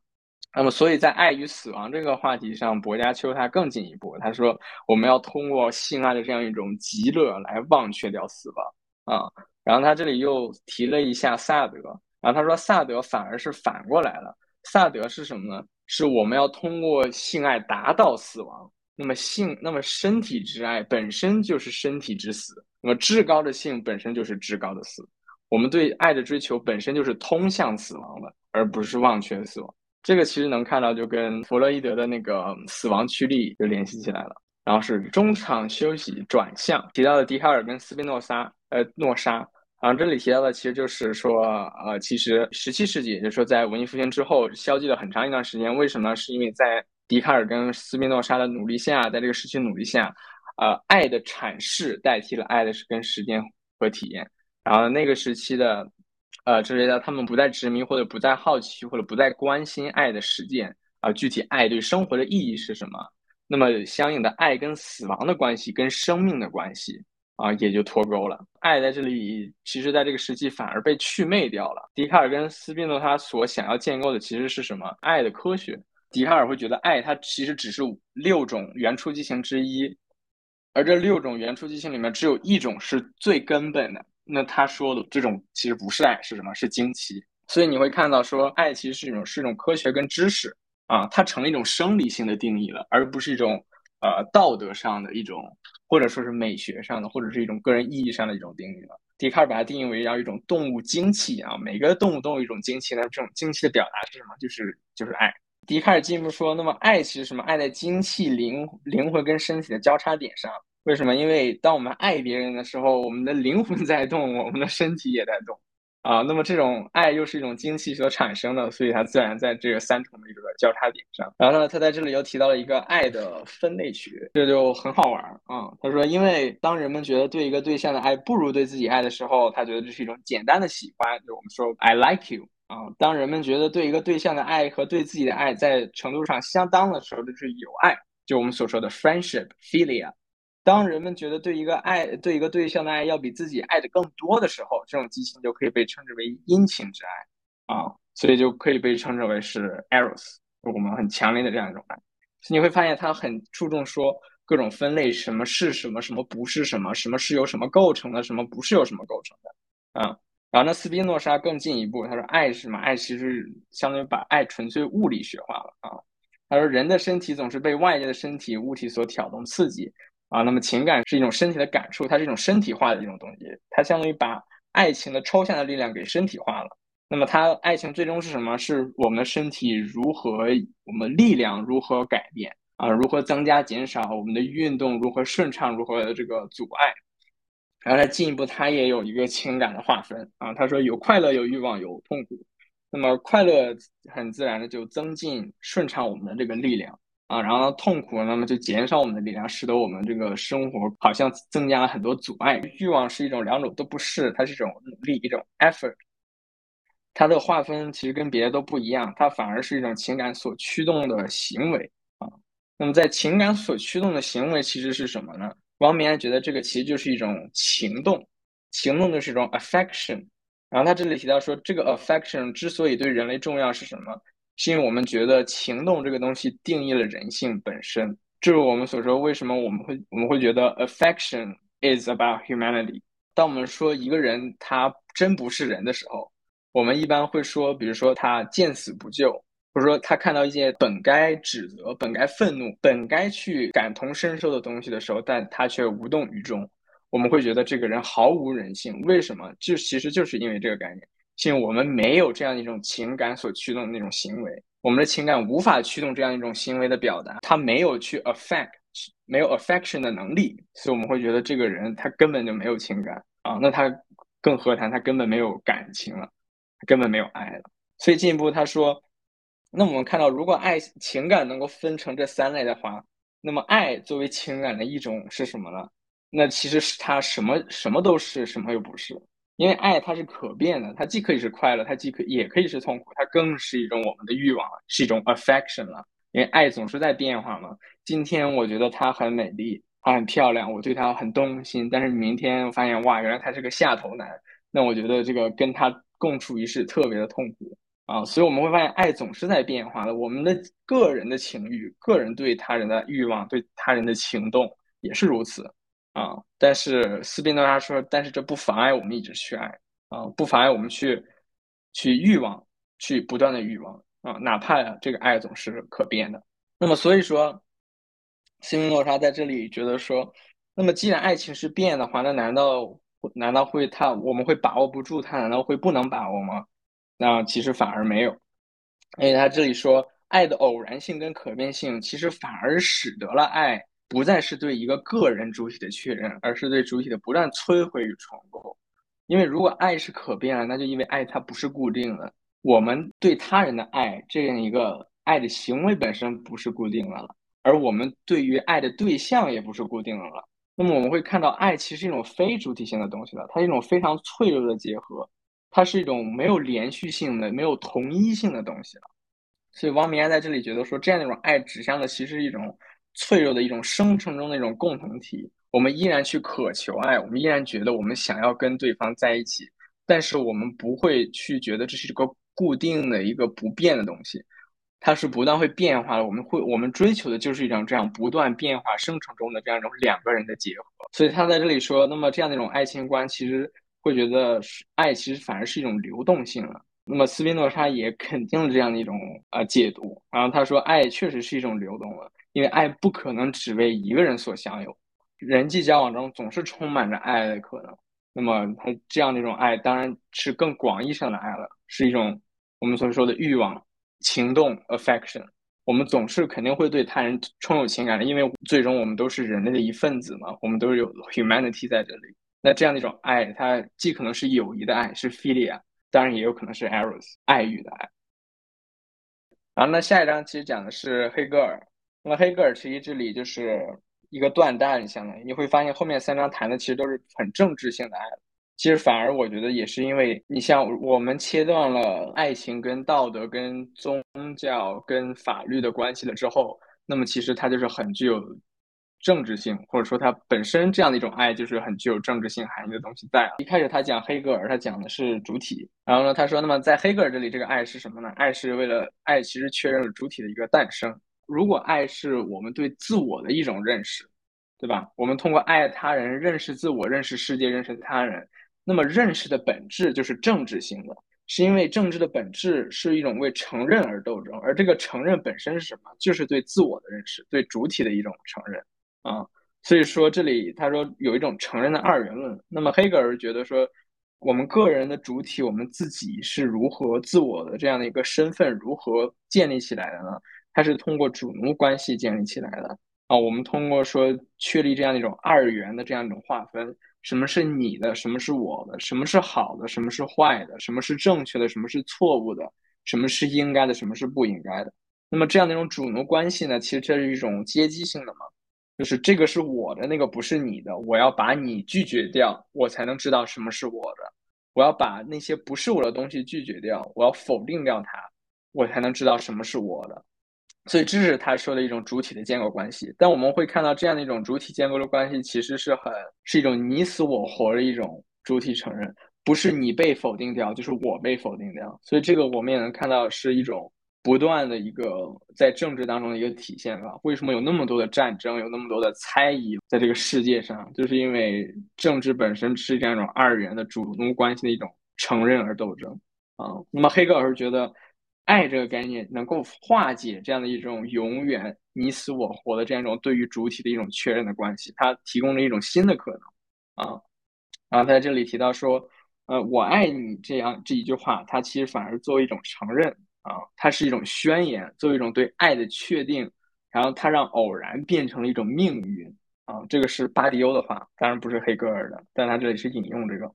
那么，所以在爱与死亡这个话题上，薄伽丘他更进一步，他说我们要通过性爱的这样一种极乐来忘却掉死亡啊。然后他这里又提了一下萨德，然后他说萨德反而是反过来了，萨德是什么呢？是我们要通过性爱达到死亡。那么性，那么身体之爱本身就是身体之死。那么至高的性本身就是至高的死，我们对爱的追求本身就是通向死亡的，而不是忘却死亡。这个其实能看到，就跟弗洛伊德的那个死亡驱力就联系起来了。然后是中场休息转向提到的笛卡尔跟斯宾诺莎，呃，诺莎。然后这里提到的其实就是说，呃，其实十七世纪，也就是说在文艺复兴之后消极了很长一段时间。为什么？是因为在笛卡尔跟斯宾诺莎的努力下，在这个时期努力下。呃，爱的阐释代替了爱的是跟时间和体验。然后那个时期的，呃，哲学家他们不再执迷或者不再好奇或者不再关心爱的实践啊，具体爱对生活的意义是什么？那么相应的爱跟死亡的关系，跟生命的关系啊，也就脱钩了。爱在这里，其实在这个时期反而被祛魅掉了。笛卡尔跟斯宾诺他所想要建构的其实是什么？爱的科学。笛卡尔会觉得爱它其实只是六种原初激情之一，而这六种原初激情里面只有一种是最根本的。那他说的这种其实不是爱，是什么？是惊奇。所以你会看到说，爱其实是一种是一种科学跟知识啊，它成了一种生理性的定义了，而不是一种呃道德上的一种，或者说是美学上的，或者是一种个人意义上的一种定义了。笛卡尔把它定义为要一种动物精气啊，每个动物都有一种精气，那这种精气的表达是什么？就是就是爱。笛卡尔进一步说，那么爱其实什么？爱在精气、灵灵魂跟身体的交叉点上。为什么？因为当我们爱别人的时候，我们的灵魂在动，我们的身体也在动。啊，那么这种爱又是一种精气所产生的，所以它自然在这个三重的一个交叉点上。然后呢，他在这里又提到了一个爱的分类学，这就很好玩啊。他说，因为当人们觉得对一个对象的爱不如对自己爱的时候，他觉得这是一种简单的喜欢，就我们说 I like you 啊。当人们觉得对一个对象的爱和对自己的爱在程度上相当的时候，就是友爱，就我们所说的 friendship philia。当人们觉得对一个爱、对一个对象的爱要比自己爱的更多的时候，这种激情就可以被称之为殷勤之爱啊，所以就可以被称之为是 eros，我们很强烈的这样一种爱。你会发现他很注重说各种分类，什么是什么，什么不是什么，什么是由什么构成的，什么不是由什么构成的啊。然后呢，斯宾诺莎更进一步，他说爱是什么？爱其实相当于把爱纯粹物理学化了啊。他说人的身体总是被外界的身体物体所挑动刺激。啊，那么情感是一种身体的感触，它是一种身体化的一种东西，它相当于把爱情的抽象的力量给身体化了。那么它爱情最终是什么？是我们的身体如何，我们力量如何改变啊？如何增加减少？我们的运动如何顺畅？如何这个阻碍？然后他进一步，它也有一个情感的划分啊。他说有快乐，有欲望，有痛苦。那么快乐很自然的就增进顺畅我们的这个力量。啊，然后痛苦，那么就减少我们的力量，使得我们这个生活好像增加了很多阻碍。欲望是一种，两种都不是，它是一种努力，一种 effort。它的划分其实跟别的都不一样，它反而是一种情感所驱动的行为啊。那么在情感所驱动的行为其实是什么呢？王明安觉得这个其实就是一种情动，情动就是一种 affection。然后他这里提到说，这个 affection 之所以对人类重要是什么？是因为我们觉得情动这个东西定义了人性本身，这是我们所说为什么我们会我们会觉得 affection is about humanity。当我们说一个人他真不是人的时候，我们一般会说，比如说他见死不救，或者说他看到一些本该指责、本该愤怒、本该去感同身受的东西的时候，但他却无动于衷，我们会觉得这个人毫无人性。为什么？就其实就是因为这个概念。因为我们没有这样一种情感所驱动的那种行为，我们的情感无法驱动这样一种行为的表达，他没有去 affect，没有 affection 的能力，所以我们会觉得这个人他根本就没有情感啊，那他更何谈他根本没有感情了，他根本没有爱了。所以进一步他说，那我们看到，如果爱情感能够分成这三类的话，那么爱作为情感的一种是什么呢？那其实是它什么什么都是，什么又不是。因为爱它是可变的，它既可以是快乐，它既可也可以是痛苦，它更是一种我们的欲望是一种 affection 了。因为爱总是在变化嘛。今天我觉得她很美丽，她很漂亮，我对她很动心。但是明天我发现，哇，原来她是个下头男，那我觉得这个跟她共处一室特别的痛苦啊。所以我们会发现，爱总是在变化的。我们的个人的情欲，个人对他人的欲望，对他人的情动也是如此。啊，但是斯宾诺莎说，但是这不妨碍我们一直去爱啊，不妨碍我们去去欲望，去不断的欲望啊，哪怕这个爱总是可变的。那么，所以说，斯宾诺莎在这里觉得说，那么既然爱情是变的话，那难道难道会他我们会把握不住它？难道会不能把握吗？那其实反而没有，因为他这里说，爱的偶然性跟可变性，其实反而使得了爱。不再是对一个个人主体的确认，而是对主体的不断摧毁与重构。因为如果爱是可变的，那就因为爱它不是固定的。我们对他人的爱这样一个爱的行为本身不是固定的了，而我们对于爱的对象也不是固定的了。那么我们会看到，爱其实是一种非主体性的东西了，它是一种非常脆弱的结合，它是一种没有连续性的、没有同一性的东西了。所以，汪明安在这里觉得说，这样一种爱指向的其实是一种。脆弱的一种生成中的一种共同体，我们依然去渴求爱，我们依然觉得我们想要跟对方在一起，但是我们不会去觉得这是一个固定的一个不变的东西，它是不断会变化的。我们会我们追求的就是一种这样不断变化生成中的这样一种两个人的结合。所以他在这里说，那么这样的一种爱情观，其实会觉得爱其实反而是一种流动性了。那么斯宾诺莎也肯定了这样的一种啊解读，然后他说，爱确实是一种流动了，因为爱不可能只为一个人所享有，人际交往中总是充满着爱的可能。那么他这样的一种爱，当然是更广义上的爱了，是一种我们所说的欲望、情动 （affection）。我们总是肯定会对他人充有情感的，因为最终我们都是人类的一份子嘛，我们都是有 humanity 在这里。那这样的一种爱，它既可能是友谊的爱，是 philia。当然也有可能是 eros 爱欲的爱。然后那下一章其实讲的是黑格尔。那么黑格尔其实这里就是一个断代，相当于你会发现后面三章谈的其实都是很政治性的爱。其实反而我觉得也是因为你像我们切断了爱情跟道德、跟宗教、跟法律的关系了之后，那么其实它就是很具有。政治性，或者说它本身这样的一种爱，就是很具有政治性含义的东西在。一开始他讲黑格尔，他讲的是主体，然后呢，他说，那么在黑格尔这里，这个爱是什么呢？爱是为了爱，其实确认了主体的一个诞生。如果爱是我们对自我的一种认识，对吧？我们通过爱他人认识自我，认识世界，认识他人。那么认识的本质就是政治性的，是因为政治的本质是一种为承认而斗争，而这个承认本身是什么？就是对自我的认识，对主体的一种承认。啊，所以说这里他说有一种承认的二元论。那么黑格尔觉得说，我们个人的主体，我们自己是如何自我的这样的一个身份如何建立起来的呢？它是通过主奴关系建立起来的啊。我们通过说确立这样一种二元的这样一种划分，什么是你的，什么是我的，什么是好的，什么是坏的，什么是正确的，什么是错误的，什么是应该的，什么是不应该的。那么这样的一种主奴关系呢，其实这是一种阶级性的嘛。就是这个是我的，那个不是你的。我要把你拒绝掉，我才能知道什么是我的。我要把那些不是我的东西拒绝掉，我要否定掉它，我才能知道什么是我的。所以这是他说的一种主体的建构关系。但我们会看到这样的一种主体建构的关系，其实是很是一种你死我活的一种主体承认，不是你被否定掉，就是我被否定掉。所以这个我们也能看到是一种。不断的一个在政治当中的一个体现吧。为什么有那么多的战争，有那么多的猜疑在这个世界上？就是因为政治本身是这样一种二元的主奴关系的一种承认而斗争啊。那么黑格尔觉得，爱这个概念能够化解这样的一种永远你死我活的这样一种对于主体的一种确认的关系，它提供了一种新的可能啊。然后在这里提到说，呃，我爱你这样这一句话，它其实反而作为一种承认。啊，它是一种宣言，作为一种对爱的确定，然后它让偶然变成了一种命运啊。这个是巴迪欧的话，当然不是黑格尔的，但他这里是引用这个。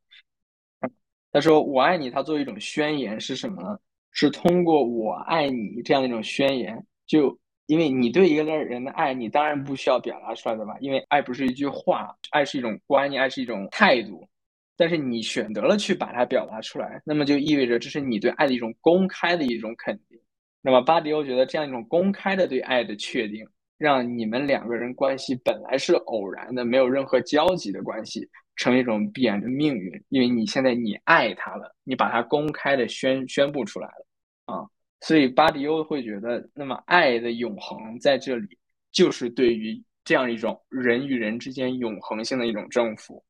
他说：“我爱你。”他作为一种宣言是什么呢？是通过“我爱你”这样的一种宣言，就因为你对一个人的爱，你当然不需要表达出来的吧？因为爱不是一句话，爱是一种观念，爱是一种态度。但是你选择了去把它表达出来，那么就意味着这是你对爱的一种公开的一种肯定。那么巴迪欧觉得这样一种公开的对爱的确定，让你们两个人关系本来是偶然的、没有任何交集的关系，成为一种必然的命运。因为你现在你爱他了，你把它公开的宣宣布出来了啊，所以巴迪欧会觉得，那么爱的永恒在这里，就是对于这样一种人与人之间永恒性的一种征服。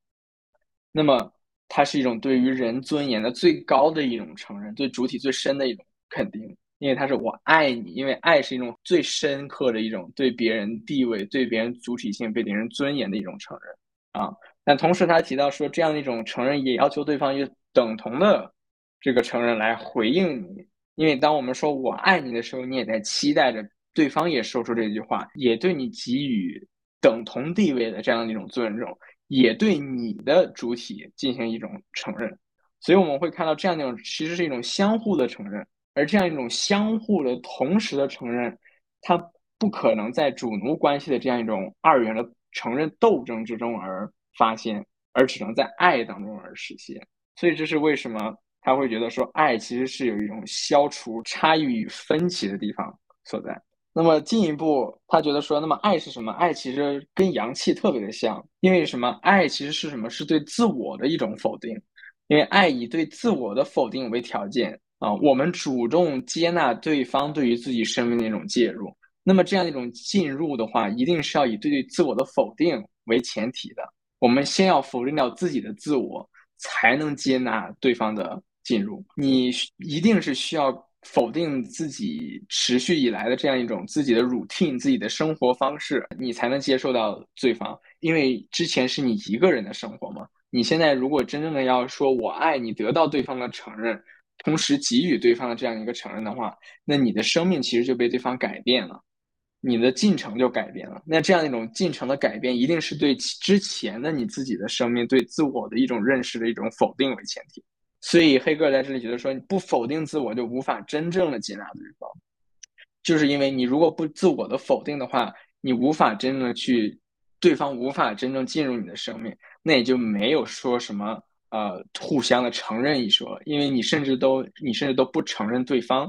那么。它是一种对于人尊严的最高的一种承认，对主体最深的一种肯定，因为它是我爱你，因为爱是一种最深刻的一种对别人地位、对别人主体性、对别人尊严的一种承认啊。但同时他提到说，这样的一种承认也要求对方以等同的这个承认来回应你，因为当我们说我爱你的时候，你也在期待着对方也说出这句话，也对你给予等同地位的这样的一种尊重。也对你的主体进行一种承认，所以我们会看到这样一种其实是一种相互的承认，而这样一种相互的同时的承认，它不可能在主奴关系的这样一种二元的承认斗争之中而发现，而只能在爱当中而实现。所以这是为什么他会觉得说爱其实是有一种消除差异与分歧的地方所在。那么进一步，他觉得说，那么爱是什么？爱其实跟阳气特别的像，因为什么？爱其实是什么？是对自我的一种否定，因为爱以对自我的否定为条件啊，我们主动接纳对方对于自己生命的一种介入。那么这样一种进入的话，一定是要以对自我的否定为前提的。我们先要否定掉自己的自我，才能接纳对方的进入。你一定是需要。否定自己持续以来的这样一种自己的 routine、自己的生活方式，你才能接受到对方。因为之前是你一个人的生活嘛，你现在如果真正的要说我爱你，得到对方的承认，同时给予对方的这样一个承认的话，那你的生命其实就被对方改变了，你的进程就改变了。那这样一种进程的改变，一定是对之前的你自己的生命、对自我的一种认识的一种否定为前提。所以黑格尔在这里觉得说，你不否定自我，就无法真正的接纳对方，就是因为你如果不自我的否定的话，你无法真正的去，对方无法真正进入你的生命，那也就没有说什么呃互相的承认一说，因为你甚至都你甚至都不承认对方，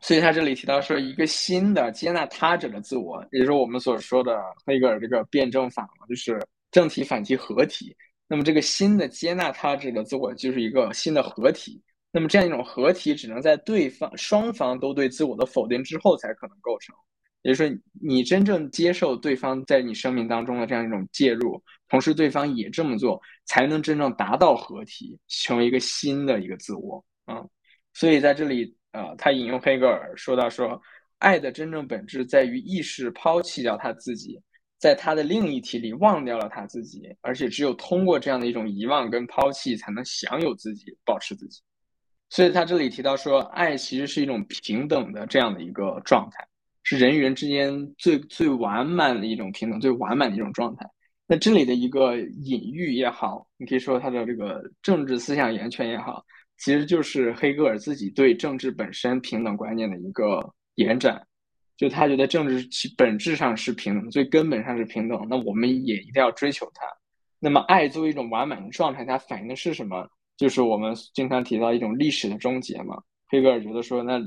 所以他这里提到说，一个新的接纳他者的自我，也就是我们所说的黑格尔这个辩证法嘛，就是正体反体合体。那么这个新的接纳他者的自我就是一个新的合体。那么这样一种合体只能在对方双方都对自我的否定之后才可能构成。也就是说，你真正接受对方在你生命当中的这样一种介入，同时对方也这么做，才能真正达到合体，成为一个新的一个自我。啊，所以在这里，呃，他引用黑格尔说到说，爱的真正本质在于意识抛弃掉他自己。在他的另一体里忘掉了他自己，而且只有通过这样的一种遗忘跟抛弃，才能享有自己，保持自己。所以他这里提到说，爱其实是一种平等的这样的一个状态，是人与人之间最最完满的一种平等，最完满的一种状态。那这里的一个隐喻也好，你可以说他的这个政治思想源泉也好，其实就是黑格尔自己对政治本身平等观念的一个延展。就他觉得政治其本质上是平等，最根本上是平等。那我们也一定要追求它。那么，爱作为一种完满的状态，它反映的是什么？就是我们经常提到一种历史的终结嘛。黑格尔觉得说，那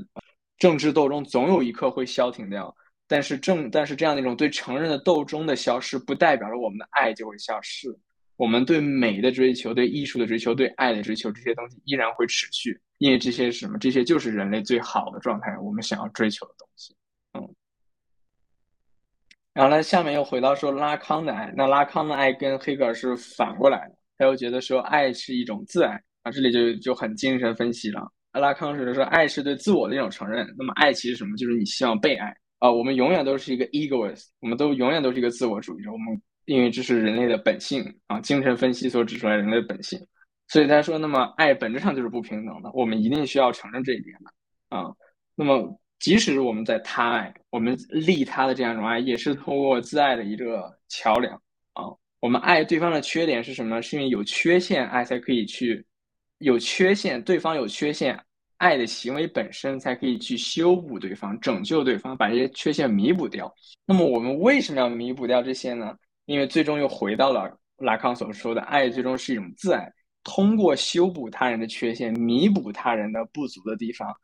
政治斗争总有一刻会消停掉。但是政，但是这样的一种对承认的斗争的消失，不代表着我们的爱就会消失。我们对美的追求、对艺术的追求、对爱的追求，这些东西依然会持续，因为这些是什么？这些就是人类最好的状态，我们想要追求的东西。然后呢，下面又回到说拉康的爱，那拉康的爱跟黑格尔是反过来的，他又觉得说爱是一种自爱啊，这里就就很精神分析了。拉康是说爱是对自我的一种承认，那么爱其实什么？就是你希望被爱啊。我们永远都是一个 egoist，我们都永远都是一个自我主义者。我们因为这是人类的本性啊，精神分析所指出来人类的本性，所以他说，那么爱本质上就是不平等的，我们一定需要承认这一点的啊。那么。即使我们在他爱，我们利他的这样一种爱，也是通过自爱的一个桥梁啊。我们爱对方的缺点是什么？是因为有缺陷，爱才可以去有缺陷，对方有缺陷，爱的行为本身才可以去修补对方，拯救对方，把这些缺陷弥补掉。那么我们为什么要弥补掉这些呢？因为最终又回到了拉康所说的，爱最终是一种自爱，通过修补他人的缺陷，弥补他人的不足的地方。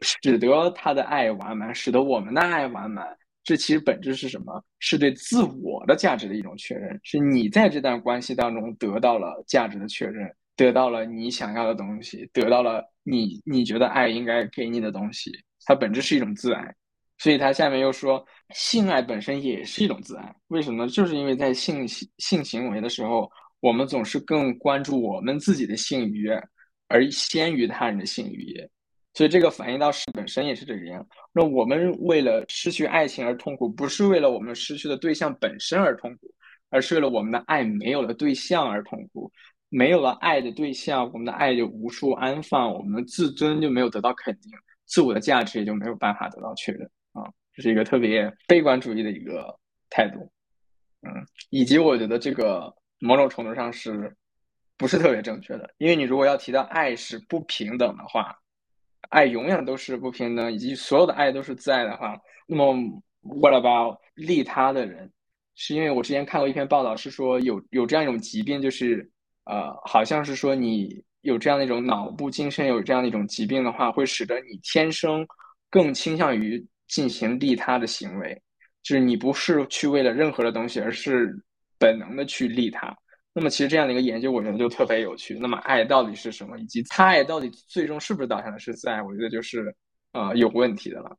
使得他的爱完满，使得我们的爱完满。这其实本质是什么？是对自我的价值的一种确认。是你在这段关系当中得到了价值的确认，得到了你想要的东西，得到了你你觉得爱应该给你的东西。它本质是一种自爱。所以他下面又说，性爱本身也是一种自爱。为什么？就是因为在性性行为的时候，我们总是更关注我们自己的性欲，而先于他人的性欲。所以这个反映到事本身也是这个样。那我们为了失去爱情而痛苦，不是为了我们失去的对象本身而痛苦，而是为了我们的爱没有了对象而痛苦。没有了爱的对象，我们的爱就无处安放，我们的自尊就没有得到肯定，自我的价值也就没有办法得到确认啊。这是一个特别悲观主义的一个态度，嗯，以及我觉得这个某种程度上是不是特别正确的？因为你如果要提到爱是不平等的话。爱永远都是不平等，以及所有的爱都是自爱的话，那么 what about 利他的人？是因为我之前看过一篇报道，是说有有这样一种疾病，就是呃，好像是说你有这样的一种脑部精神有这样的一种疾病的话，会使得你天生更倾向于进行利他的行为，就是你不是去为了任何的东西，而是本能的去利他。那么其实这样的一个研究，我觉得就特别有趣。那么爱到底是什么，以及他爱到底最终是不是导向的是自爱，我觉得就是呃有问题的了。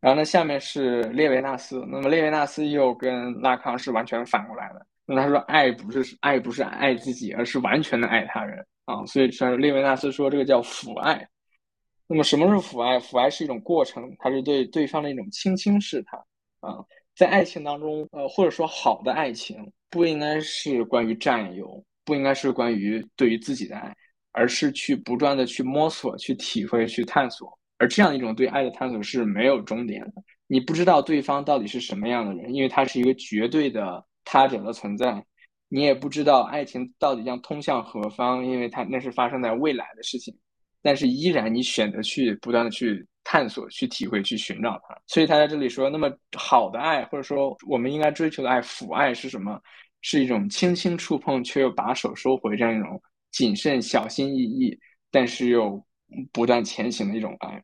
然后呢，下面是列维纳斯。那么列维纳斯又跟拉康是完全反过来的。那他说，爱不是爱，不是爱自己，而是完全的爱他人啊。所以说，列维纳斯说这个叫抚爱。那么什么是抚爱？抚爱是一种过程，它是对对方的一种轻轻试探啊。在爱情当中，呃，或者说好的爱情。不应该是关于占有，不应该是关于对于自己的爱，而是去不断的去摸索、去体会、去探索。而这样一种对爱的探索是没有终点的。你不知道对方到底是什么样的人，因为他是一个绝对的他者的存在。你也不知道爱情到底将通向何方，因为它那是发生在未来的事情。但是依然你选择去不断的去探索、去体会、去寻找它。所以他在这里说，那么好的爱，或者说我们应该追求的爱，抚爱是什么？是一种轻轻触碰却又把手收回这样一种谨慎小心翼翼，但是又不断前行的一种爱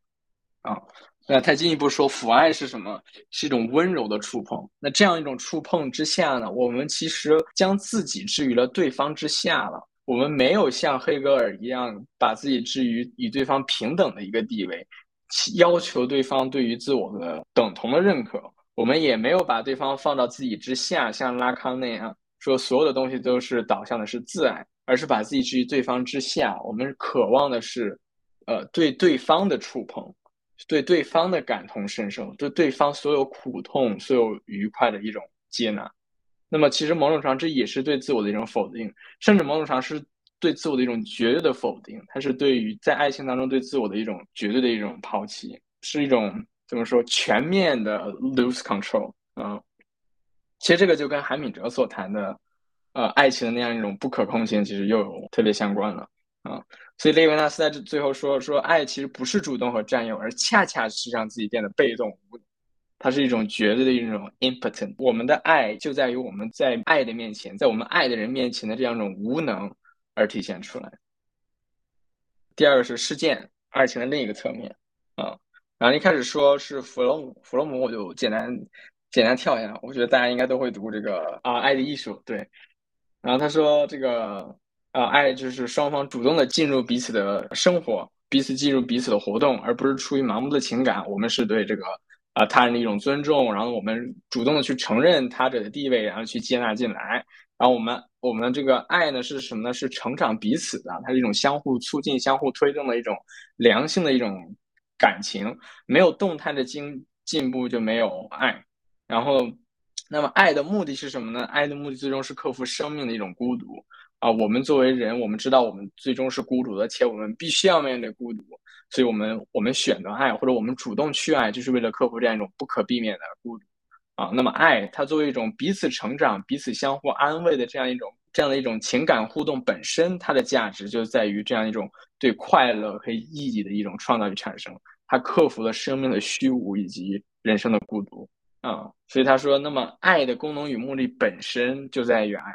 啊。那他进一步说，抚爱是什么？是一种温柔的触碰。那这样一种触碰之下呢，我们其实将自己置于了对方之下了。我们没有像黑格尔一样把自己置于与对方平等的一个地位，要求对方对于自我的等同的认可。我们也没有把对方放到自己之下，像拉康那样。说所有的东西都是导向的是自爱，而是把自己置于对方之下。我们渴望的是，呃，对对方的触碰，对对方的感同身受，对对方所有苦痛、所有愉快的一种接纳。那么，其实某种程度上这也是对自我的一种否定，甚至某种程度上是对自我的一种绝对的否定。它是对于在爱情当中对自我的一种绝对的一种抛弃，是一种怎么说全面的 lose control 啊。其实这个就跟韩敏哲所谈的，呃，爱情的那样一种不可控性，其实又有特别相关了啊。所以列维纳斯在这最后说说，爱其实不是主动和占有，而恰恰是让自己变得被动它是一种绝对的一种 impotent。我们的爱就在于我们在爱的面前，在我们爱的人面前的这样一种无能而体现出来。第二个是事件，爱情的另一个侧面啊。然后一开始说是弗洛姆，弗洛姆我就简单。简单跳一下，我觉得大家应该都会读这个啊，《爱的艺术》对。然后他说这个啊，爱就是双方主动的进入彼此的生活，彼此进入彼此的活动，而不是出于盲目的情感。我们是对这个啊他人的一种尊重，然后我们主动的去承认他者的地位，然后去接纳进来。然后我们我们这个爱呢是什么呢？是成长彼此的，它是一种相互促进、相互推动的一种良性的一种感情。没有动态的进进步，就没有爱。然后，那么爱的目的是什么呢？爱的目的最终是克服生命的一种孤独啊！我们作为人，我们知道我们最终是孤独的，且我们必须要面对孤独，所以我们我们选择爱，或者我们主动去爱，就是为了克服这样一种不可避免的孤独啊！那么爱它作为一种彼此成长、彼此相互安慰的这样一种这样的一种情感互动本身，它的价值就在于这样一种对快乐和意义的一种创造与产生，它克服了生命的虚无以及人生的孤独。啊，所以他说，那么爱的功能与目的本身就在于爱，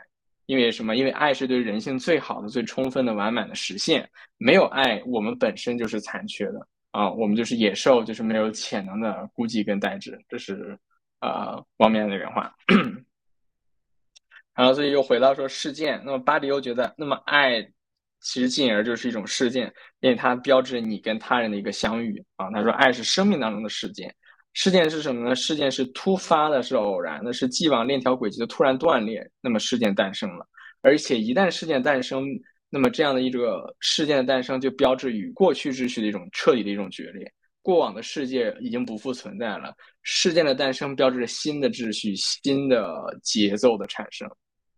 因为什么？因为爱是对人性最好的、最充分的、完满的实现。没有爱，我们本身就是残缺的啊，我们就是野兽，就是没有潜能的孤寂跟呆滞。这是啊，方面的原话。然后，所以又回到说事件。那么巴迪欧觉得，那么爱其实进而就是一种事件，因为它标志你跟他人的一个相遇啊。他说，爱是生命当中的事件。事件是什么呢？事件是突发的，是偶然的，是既往链条轨迹的突然断裂。那么事件诞生了，而且一旦事件诞生，那么这样的一个事件的诞生就标志与过去秩序的一种彻底的一种决裂。过往的世界已经不复存在了，事件的诞生标志着新的秩序、新的节奏的产生。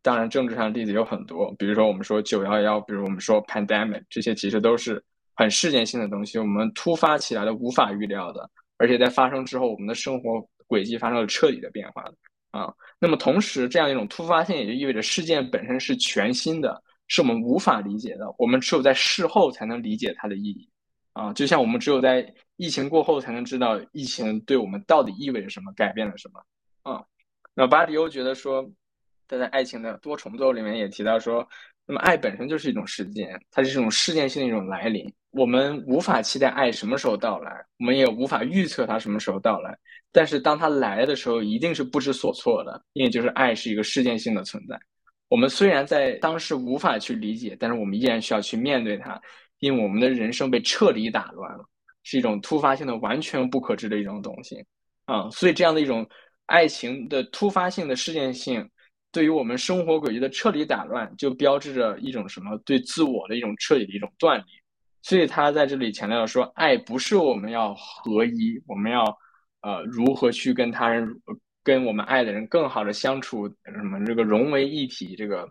当然，政治上的例子有很多，比如说我们说九幺幺，比如我们说 pandemic，这些其实都是很事件性的东西，我们突发起来的、无法预料的。而且在发生之后，我们的生活轨迹发生了彻底的变化啊。那么同时，这样一种突发性也就意味着事件本身是全新的，是我们无法理解的。我们只有在事后才能理解它的意义啊。就像我们只有在疫情过后才能知道疫情对我们到底意味着什么，改变了什么啊。那巴迪欧觉得说，他在《爱情的多重奏》里面也提到说，那么爱本身就是一种事件，它是这种事件性的一种来临。我们无法期待爱什么时候到来，我们也无法预测它什么时候到来。但是当它来的时候，一定是不知所措的，因为就是爱是一个事件性的存在。我们虽然在当时无法去理解，但是我们依然需要去面对它，因为我们的人生被彻底打乱了，是一种突发性的、完全不可知的一种东西啊。所以这样的一种爱情的突发性的事件性。对于我们生活轨迹的彻底打乱，就标志着一种什么？对自我的一种彻底的一种断裂。所以他在这里强调说，爱不是我们要合一，我们要呃如何去跟他人、跟我们爱的人更好的相处，什么这个融为一体，这个，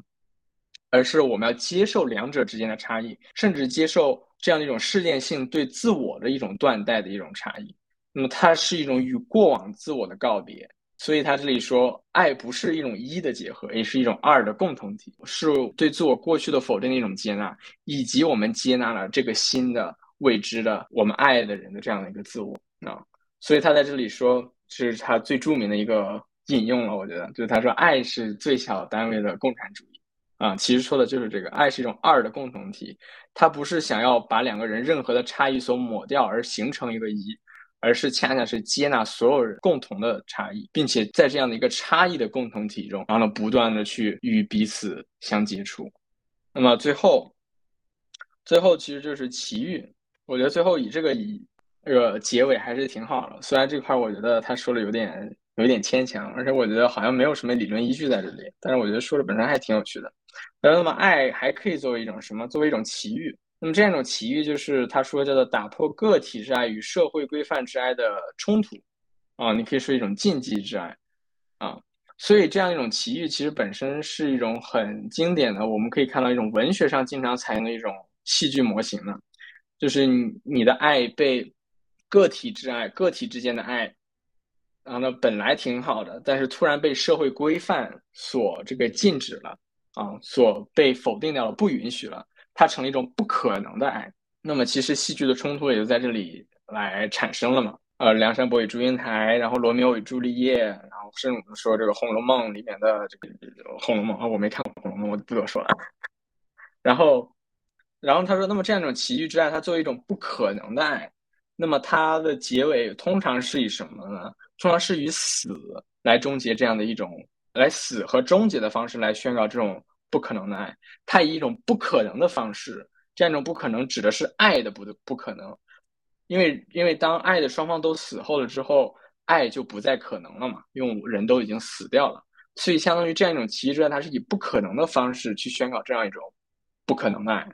而是我们要接受两者之间的差异，甚至接受这样的一种事件性对自我的一种断代的一种差异。那么它是一种与过往自我的告别。所以他这里说，爱不是一种一的结合，也是一种二的共同体，是对自我过去的否定的一种接纳，以及我们接纳了这个新的未知的我们爱的人的这样的一个自我啊。所以他在这里说，这是他最著名的一个引用了。我觉得，就是他说，爱是最小单位的共产主义啊。其实说的就是这个，爱是一种二的共同体，它不是想要把两个人任何的差异所抹掉而形成一个一。而是恰恰是接纳所有人共同的差异，并且在这样的一个差异的共同体中，然后呢，不断的去与彼此相接触。那么最后，最后其实就是奇遇。我觉得最后以这个以这个结尾还是挺好的。虽然这块我觉得他说的有点有点牵强，而且我觉得好像没有什么理论依据在这里。但是我觉得说的本身还挺有趣的。那么爱还可以作为一种什么？作为一种奇遇。那么这样一种奇遇，就是他说叫做打破个体之爱与社会规范之爱的冲突，啊，你可以说一种禁忌之爱，啊，所以这样一种奇遇其实本身是一种很经典的，我们可以看到一种文学上经常采用的一种戏剧模型呢，就是你你的爱被个体之爱、个体之间的爱，然后呢本来挺好的，但是突然被社会规范所这个禁止了，啊，所被否定掉了，不允许了。它成了一种不可能的爱，那么其实戏剧的冲突也就在这里来产生了嘛。呃，梁山伯与祝英台，然后罗密欧与朱丽叶，然后甚至说这个《红楼梦》里面的这个《红楼梦》啊，我没看过《红楼梦》，我就不多说了。然后，然后他说，那么这样一种奇遇之爱，它作为一种不可能的爱，那么它的结尾通常是以什么呢？通常是以死来终结这样的一种，来死和终结的方式来宣告这种。不可能的爱，它以一种不可能的方式，这样一种不可能指的是爱的不不可能，因为因为当爱的双方都死后了之后，爱就不再可能了嘛，因为人都已经死掉了，所以相当于这样一种奇遇之爱，它是以不可能的方式去宣告这样一种不可能的爱。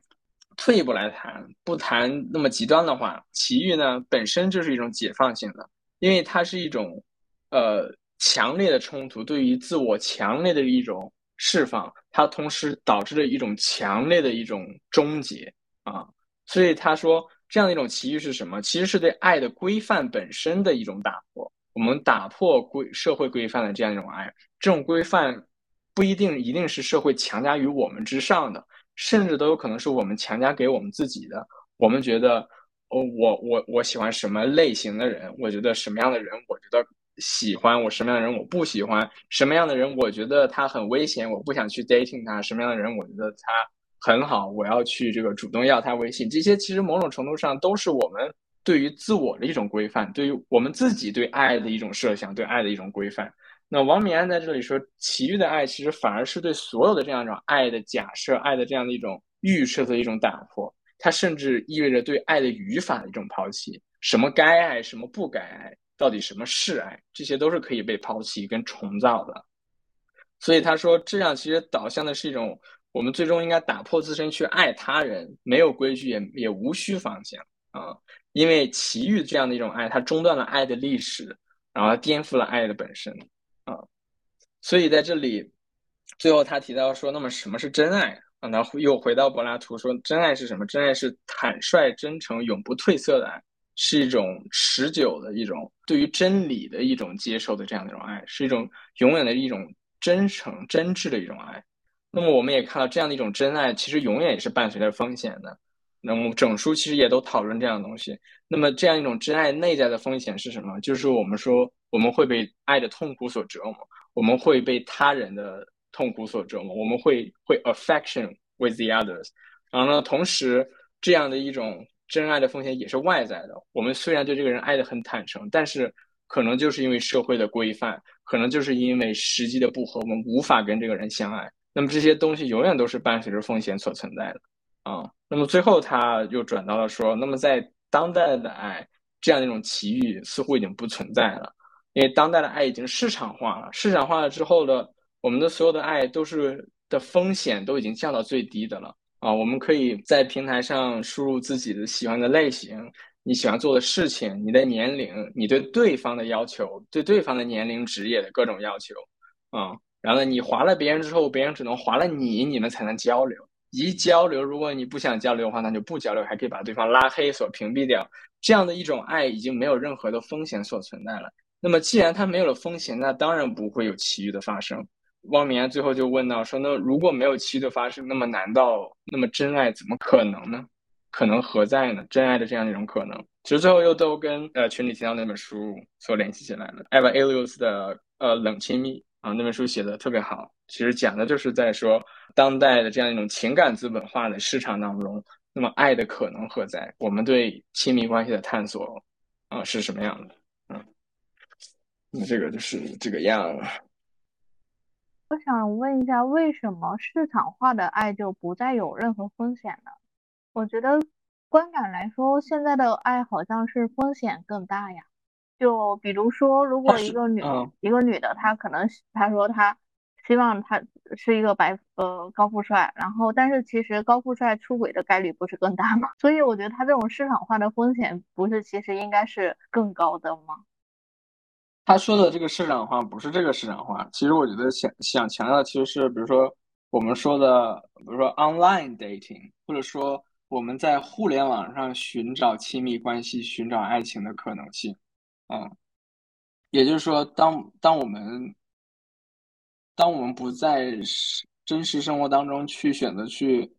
退一步来谈，不谈那么极端的话，奇遇呢本身就是一种解放性的，因为它是一种呃强烈的冲突，对于自我强烈的一种。释放它，同时导致了一种强烈的一种终结啊！所以他说，这样的一种奇遇是什么？其实是对爱的规范本身的一种打破。我们打破规社会规范的这样一种爱，这种规范不一定一定是社会强加于我们之上的，甚至都有可能是我们强加给我们自己的。我们觉得，哦，我我我喜欢什么类型的人？我觉得什么样的人？我觉得。喜欢我什么样的人，我不喜欢什么样的人，我觉得他很危险，我不想去 dating 他。什么样的人，我觉得他很好，我要去这个主动要他微信。这些其实某种程度上都是我们对于自我的一种规范，对于我们自己对爱的一种设想，对爱的一种规范。那王明安在这里说，其余的爱其实反而是对所有的这样一种爱的假设、爱的这样的一种预设的一种打破。它甚至意味着对爱的语法的一种抛弃，什么该爱，什么不该爱。到底什么是爱？这些都是可以被抛弃跟重造的。所以他说，这样其实导向的是一种，我们最终应该打破自身去爱他人，没有规矩也也无需方向啊。因为奇遇这样的一种爱，它中断了爱的历史，然后颠覆了爱的本身啊。所以在这里，最后他提到说，那么什么是真爱啊？那又回到柏拉图说，真爱是什么？真爱是坦率、真诚、永不褪色的爱。是一种持久的一种对于真理的一种接受的这样的一种爱，是一种永远的一种真诚真挚的一种爱。那么我们也看到这样的一种真爱，其实永远也是伴随着风险的。那么整书其实也都讨论这样的东西。那么这样一种真爱内在的风险是什么？就是我们说我们会被爱的痛苦所折磨，我们会被他人的痛苦所折磨，我们会会 affection with the others。然后呢，同时这样的一种。真爱的风险也是外在的。我们虽然对这个人爱的很坦诚，但是可能就是因为社会的规范，可能就是因为时机的不合，我们无法跟这个人相爱。那么这些东西永远都是伴随着风险所存在的啊。那么最后他又转到了说，那么在当代的爱这样一种奇遇似乎已经不存在了，因为当代的爱已经市场化了。市场化了之后的，我们的所有的爱都是的风险都已经降到最低的了啊。我们可以在平台上输入自己的喜欢的类型，你喜欢做的事情，你的年龄，你对对方的要求，对对方的年龄、职业的各种要求啊。然后呢，你划了别人之后，别人只能划了你，你们才能交流。一交流，如果你不想交流的话，那就不交流，还可以把对方拉黑、所屏蔽掉。这样的一种爱已经没有任何的风险所存在了。那么，既然它没有了风险，那当然不会有奇遇的发生。汪明安最后就问到说：“那如果没有奇遇的发生，那么难道那么真爱怎么可能呢？可能何在呢？真爱的这样一种可能，其实最后又都跟呃群里提到那本书所联系起来了。Eva Elios 的呃冷亲密。啊，那本书写的特别好，其实讲的就是在说当代的这样一种情感资本化的市场当中，那么爱的可能何在？我们对亲密关系的探索啊是什么样的？嗯，那这个就是这个样。我想问一下，为什么市场化的爱就不再有任何风险呢？我觉得观感来说，现在的爱好像是风险更大呀。就比如说，如果一个女一个女的，她可能她说她希望她是一个白呃高富帅，然后但是其实高富帅出轨的概率不是更大吗？所以我觉得他这种市场化的风险不是其实应该是更高的吗？他说的这个市场化不是这个市场化，其实我觉得想想强调的其实是比如说我们说的，比如说 online dating，或者说我们在互联网上寻找亲密关系、寻找爱情的可能性。嗯，也就是说，当当我们当我们不在真实生活当中去选择去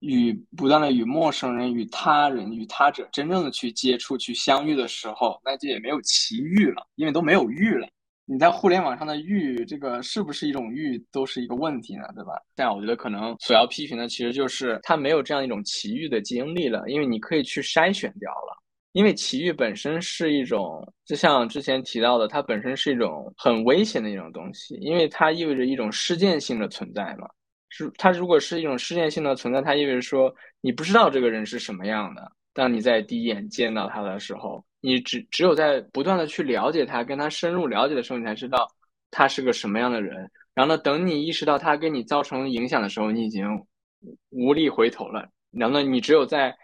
与不断的与陌生人、与他人、与他者真正的去接触、去相遇的时候，那就也没有奇遇了，因为都没有遇了。你在互联网上的遇，这个是不是一种遇，都是一个问题呢，对吧？但我觉得可能所要批评的，其实就是他没有这样一种奇遇的经历了，因为你可以去筛选掉了。因为奇遇本身是一种，就像之前提到的，它本身是一种很危险的一种东西，因为它意味着一种事件性的存在嘛。是它如果是一种事件性的存在，它意味着说你不知道这个人是什么样的。当你在第一眼见到他的时候，你只只有在不断的去了解他，跟他深入了解的时候，你才知道他是个什么样的人。然后呢，等你意识到他给你造成影响的时候，你已经无力回头了。然后呢，你只有在。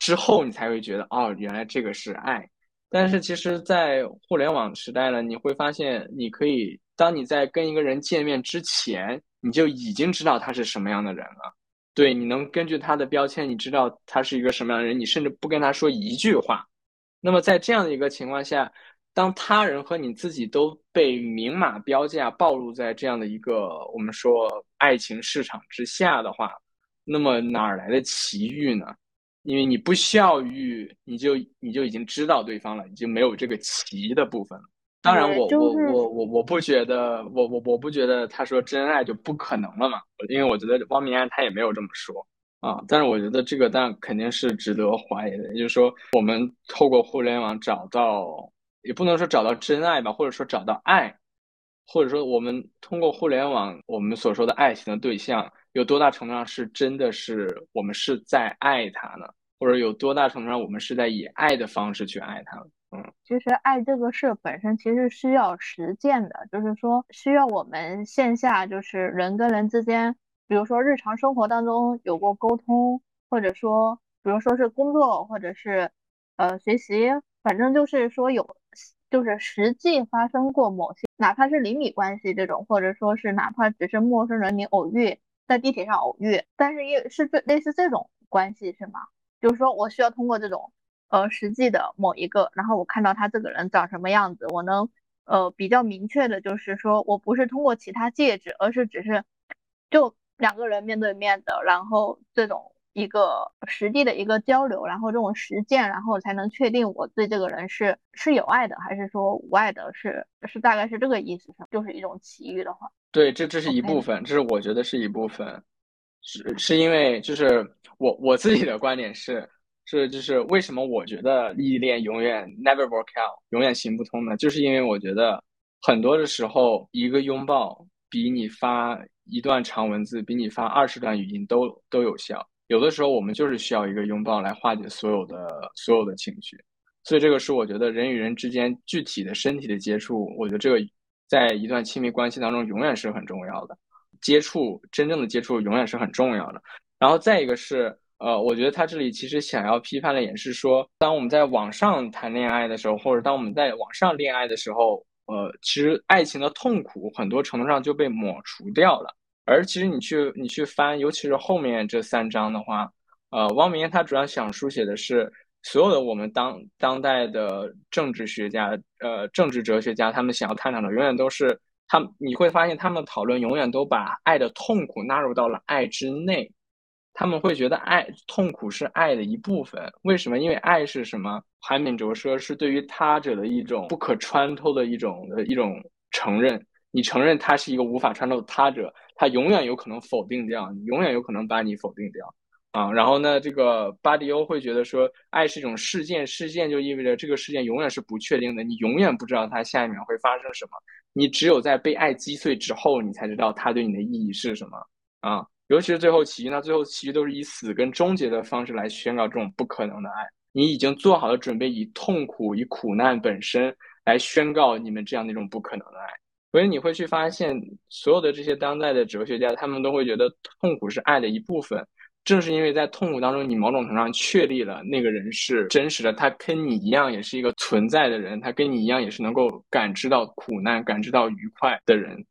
之后你才会觉得哦，原来这个是爱。但是其实，在互联网时代呢，你会发现，你可以当你在跟一个人见面之前，你就已经知道他是什么样的人了。对，你能根据他的标签，你知道他是一个什么样的人，你甚至不跟他说一句话。那么在这样的一个情况下，当他人和你自己都被明码标价暴露在这样的一个我们说爱情市场之下的话，那么哪来的奇遇呢？因为你不需要遇，你就你就已经知道对方了，已经没有这个奇的部分了。当然，我我我我我不觉得，我我我不觉得他说真爱就不可能了嘛。因为我觉得汪明安他也没有这么说啊。但是我觉得这个当然肯定是值得怀疑的。也就是说，我们透过互联网找到，也不能说找到真爱吧，或者说找到爱，或者说我们通过互联网，我们所说的爱情的对象，有多大程度上是真的是我们是在爱他呢？或者有多大程度上，我们是在以爱的方式去爱他？嗯，其实爱这个事本身其实需要实践的，就是说需要我们线下就是人跟人之间，比如说日常生活当中有过沟通，或者说比如说是工作或者是呃学习，反正就是说有就是实际发生过某些，哪怕是邻里关系这种，或者说是哪怕只是陌生人你偶遇在地铁上偶遇，但是也是这类似这种关系是吗？就是说我需要通过这种呃实际的某一个，然后我看到他这个人长什么样子，我能呃比较明确的，就是说我不是通过其他介质，而是只是就两个人面对面的，然后这种一个实地的一个交流，然后这种实践，然后才能确定我对这个人是是有爱的，还是说无爱的，是是大概是这个意思上，就是一种奇遇的话。对，这这是一部分，这是我觉得是一部分。是是因为就是我我自己的观点是，是就是为什么我觉得异地恋永远 never work out，永远行不通呢？就是因为我觉得很多的时候，一个拥抱比你发一段长文字，比你发二十段语音都都有效。有的时候，我们就是需要一个拥抱来化解所有的所有的情绪。所以这个是我觉得人与人之间具体的身体的接触，我觉得这个在一段亲密关系当中永远是很重要的。接触真正的接触永远是很重要的。然后再一个是，呃，我觉得他这里其实想要批判的也是说，当我们在网上谈恋爱的时候，或者当我们在网上恋爱的时候，呃，其实爱情的痛苦很多程度上就被抹除掉了。而其实你去你去翻，尤其是后面这三章的话，呃，汪明他主要想书写的是所有的我们当当代的政治学家，呃，政治哲学家，他们想要探讨的永远都是。他你会发现，他们讨论永远都把爱的痛苦纳入到了爱之内。他们会觉得爱痛苦是爱的一部分。为什么？因为爱是什么？韩敏哲说是对于他者的一种不可穿透的一种的一种承认。你承认他是一个无法穿透的他者，他永远有可能否定掉你，永远有可能把你否定掉。啊，然后呢，这个巴迪欧会觉得说，爱是一种事件，事件就意味着这个事件永远是不确定的，你永远不知道它下一秒会发生什么。你只有在被爱击碎之后，你才知道它对你的意义是什么啊！尤其是最后奇遇，那最后奇遇都是以死跟终结的方式来宣告这种不可能的爱。你已经做好了准备，以痛苦、以苦难本身来宣告你们这样的一种不可能的爱。所以你会去发现，所有的这些当代的哲学家，他们都会觉得痛苦是爱的一部分。正是因为在痛苦当中，你某种程度上确立了那个人是真实的，他跟你一样也是一个存在的人，他跟你一样也是能够感知到苦难、感知到愉快的人。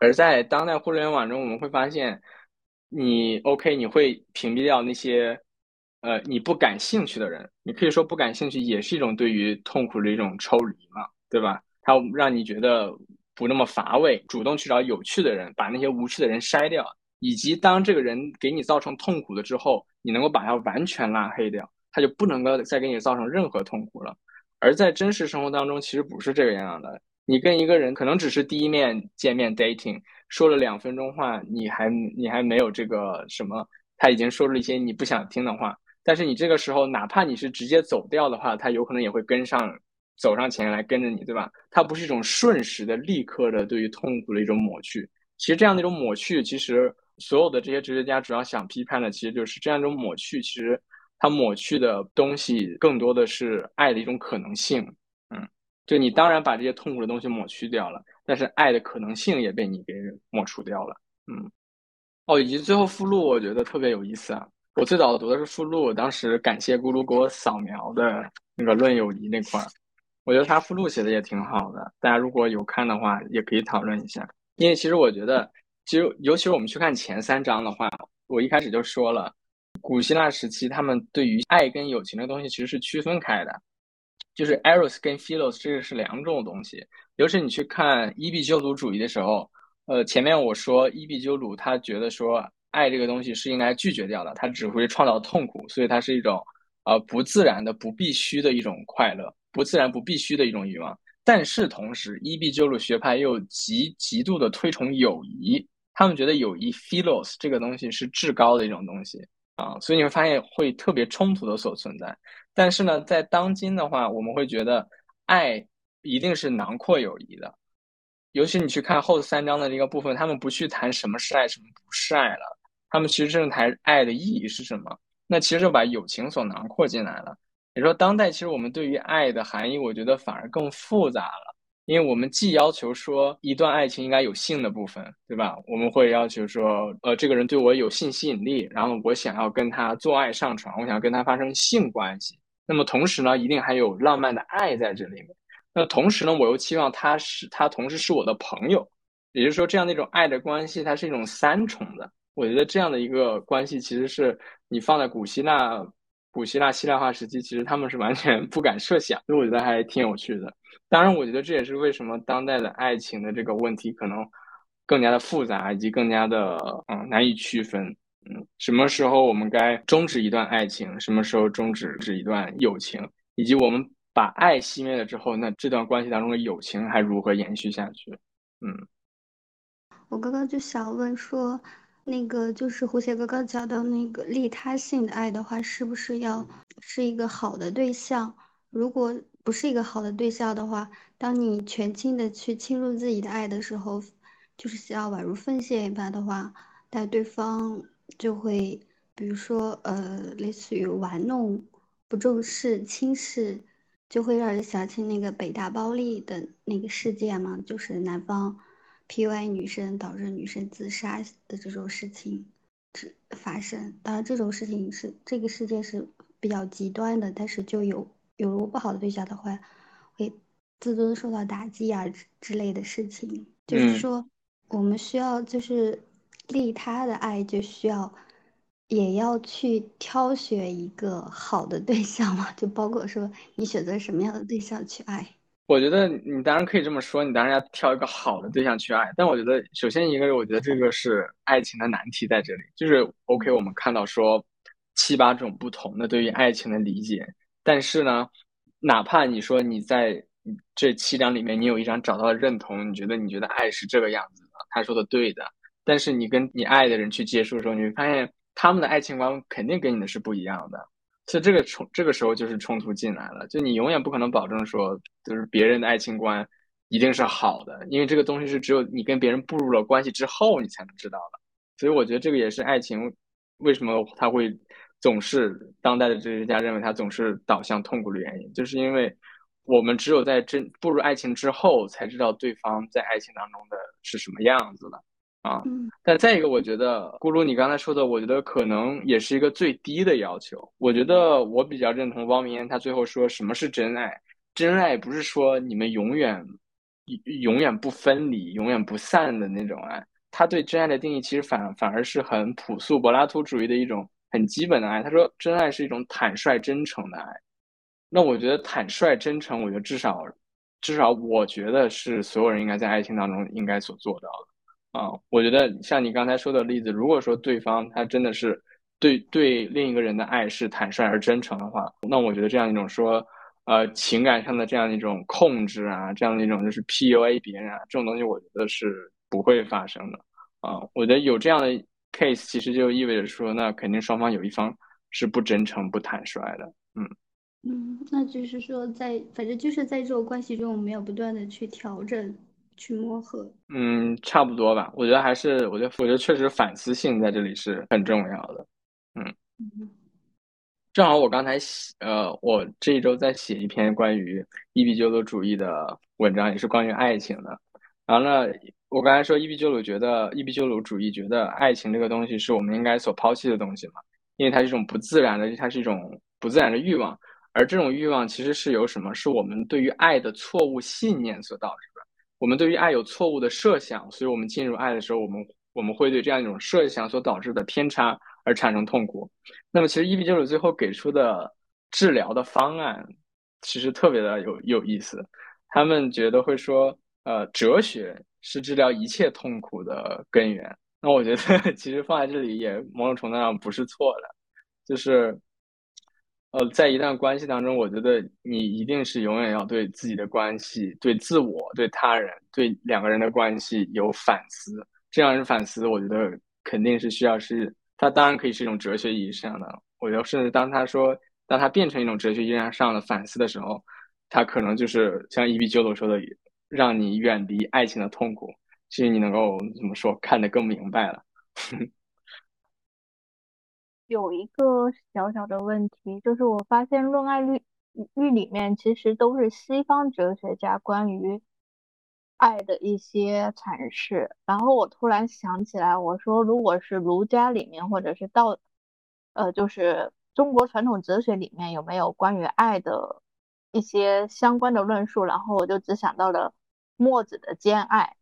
而在当代互联网中，我们会发现，你 OK，你会屏蔽掉那些呃你不感兴趣的人，你可以说不感兴趣也是一种对于痛苦的一种抽离嘛，对吧？它让你觉得不那么乏味，主动去找有趣的人，把那些无趣的人筛掉。以及当这个人给你造成痛苦了之后，你能够把他完全拉黑掉，他就不能够再给你造成任何痛苦了。而在真实生活当中，其实不是这个样的。你跟一个人可能只是第一面见面 dating，说了两分钟话，你还你还没有这个什么，他已经说了一些你不想听的话。但是你这个时候，哪怕你是直接走掉的话，他有可能也会跟上，走上前来跟着你，对吧？它不是一种瞬时的、立刻的对于痛苦的一种抹去。其实这样的一种抹去，其实。所有的这些哲学家主要想批判的，其实就是这样一种抹去。其实，他抹去的东西更多的是爱的一种可能性。嗯，就你当然把这些痛苦的东西抹去掉了，但是爱的可能性也被你给抹除掉了。嗯，哦，以及最后附录，我觉得特别有意思啊。我最早读的是附录，当时感谢咕噜给我扫描的那个《论友谊》那块儿，我觉得他附录写的也挺好的。大家如果有看的话，也可以讨论一下，因为其实我觉得。其实，尤其是我们去看前三章的话，我一开始就说了，古希腊时期他们对于爱跟友情的东西其实是区分开的，就是 eros 跟 philos 这个是两种东西。尤其你去看伊壁鸠鲁主义的时候，呃，前面我说伊壁鸠鲁他觉得说爱这个东西是应该拒绝掉的，它只会创造痛苦，所以它是一种呃不自然的、不必须的一种快乐，不自然、不必须的一种欲望。但是同时，伊壁鸠鲁学派又极极度的推崇友谊。他们觉得友谊 （philos） 这个东西是至高的一种东西啊，所以你会发现会特别冲突的所存在。但是呢，在当今的话，我们会觉得爱一定是囊括友谊的。尤其你去看后三章的这个部分，他们不去谈什么是爱，什么不是爱了，他们其实正谈爱的意义是什么。那其实就把友情所囊括进来了。你说当代其实我们对于爱的含义，我觉得反而更复杂了。因为我们既要求说一段爱情应该有性的部分，对吧？我们会要求说，呃，这个人对我有性吸引力，然后我想要跟他做爱上床，我想要跟他发生性关系。那么同时呢，一定还有浪漫的爱在这里面。那同时呢，我又期望他是他同时是我的朋友，也就是说，这样的一种爱的关系，它是一种三重的。我觉得这样的一个关系，其实是你放在古希腊、古希腊希腊化时期，其实他们是完全 不敢设想，所以我觉得还挺有趣的。当然，我觉得这也是为什么当代的爱情的这个问题可能更加的复杂，以及更加的嗯难以区分。嗯，什么时候我们该终止一段爱情，什么时候终止止一段友情，以及我们把爱熄灭了之后，那这段关系当中的友情还如何延续下去？嗯，我刚刚就想问说，那个就是胡写哥哥讲的那个利他性的爱的话，是不是要是一个好的对象？如果不是一个好的对象的话，当你全心的去倾入自己的爱的时候，就是想要宛如奉献一般的话，但对方就会，比如说呃，类似于玩弄、不重视、轻视，就会让人想起那个北大暴力的那个事件嘛，就是男方。PUA 女生导致女生自杀的这种事情，发生。当然，这种事情是这个事件是比较极端的，但是就有有如果不好的对象的话，会自尊受到打击啊之类的事情。就是说，我们需要就是利他的爱，就需要也要去挑选一个好的对象嘛，就包括说你选择什么样的对象去爱。我觉得你当然可以这么说，你当然要挑一个好的对象去爱。但我觉得，首先一个，我觉得这个是爱情的难题在这里。就是 OK，我们看到说七八种不同的对于爱情的理解，但是呢，哪怕你说你在这七张里面，你有一张找到了认同，你觉得你觉得爱是这个样子的，他说的对的。但是你跟你爱的人去接触的时候，你会发现他们的爱情观肯定跟你的是不一样的。所以这个冲这个时候就是冲突进来了，就你永远不可能保证说，就是别人的爱情观一定是好的，因为这个东西是只有你跟别人步入了关系之后，你才能知道的。所以我觉得这个也是爱情为什么他会总是当代的哲学家认为他总是导向痛苦的原因，就是因为我们只有在真步入爱情之后，才知道对方在爱情当中的是什么样子的。啊，但再一个，我觉得咕噜你刚才说的，我觉得可能也是一个最低的要求。我觉得我比较认同汪明言他最后说什么是真爱？真爱不是说你们永远永远不分离、永远不散的那种爱。他对真爱的定义其实反反而是很朴素、柏拉图主义的一种很基本的爱。他说真爱是一种坦率、真诚的爱。那我觉得坦率、真诚，我觉得至少至少我觉得是所有人应该在爱情当中应该所做到的。啊，我觉得像你刚才说的例子，如果说对方他真的是对对另一个人的爱是坦率而真诚的话，那我觉得这样一种说，呃，情感上的这样一种控制啊，这样的一种就是 PUA 别人啊，这种东西我觉得是不会发生的。啊，我觉得有这样的 case，其实就意味着说，那肯定双方有一方是不真诚、不坦率的。嗯嗯，那就是说，在反正就是在这种关系中，我们要不断的去调整。去磨合，嗯，差不多吧。我觉得还是，我觉得，我觉得确实反思性在这里是很重要的。嗯，正好我刚才写，呃，我这一周在写一篇关于伊壁鸠鲁主义的文章，也是关于爱情的。然后呢，我刚才说伊壁鸠鲁觉得伊壁鸠鲁主义觉得爱情这个东西是我们应该所抛弃的东西嘛，因为它是一种不自然的，它是一种不自然的欲望，而这种欲望其实是由什么？是我们对于爱的错误信念所导致。我们对于爱有错误的设想，所以我们进入爱的时候，我们我们会对这样一种设想所导致的偏差而产生痛苦。那么，其实伊壁鸠鲁最后给出的治疗的方案，其实特别的有有意思。他们觉得会说，呃，哲学是治疗一切痛苦的根源。那我觉得 其实放在这里也某种程度上不是错的，就是。呃，在一段关系当中，我觉得你一定是永远要对自己的关系、对自我、对他人、对两个人的关系有反思。这样是反思，我觉得肯定是需要是，它当然可以是一种哲学意义上的。我觉得，甚至当他说，当他变成一种哲学意义上的反思的时候，他可能就是像伊比鸠鲁说的，让你远离爱情的痛苦。其实你能够怎么说，看得更明白了。有一个小小的问题，就是我发现《论爱律律》里面其实都是西方哲学家关于爱的一些阐释。然后我突然想起来，我说如果是儒家里面，或者是道，呃，就是中国传统哲学里面有没有关于爱的一些相关的论述？然后我就只想到了墨子的兼爱，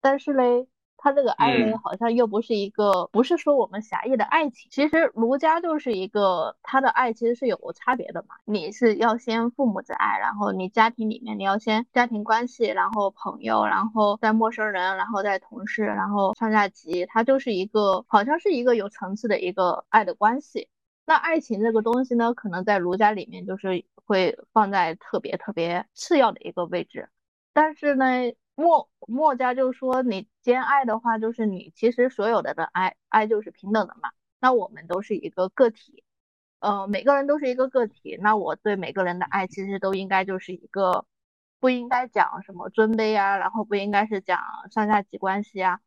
但是嘞。他这个爱呢，好像又不是一个，不是说我们狭义的爱情。其实儒家就是一个，他的爱其实是有差别的嘛。你是要先父母之爱，然后你家庭里面你要先家庭关系，然后朋友，然后在陌生人，然后在同事，然后上下级，它就是一个，好像是一个有层次的一个爱的关系。那爱情这个东西呢，可能在儒家里面就是会放在特别特别次要的一个位置。但是呢，墨墨家就说你兼爱的话，就是你其实所有的的爱爱就是平等的嘛。那我们都是一个个体，呃，每个人都是一个个体。那我对每个人的爱其实都应该就是一个，不应该讲什么尊卑啊，然后不应该是讲上下级关系啊。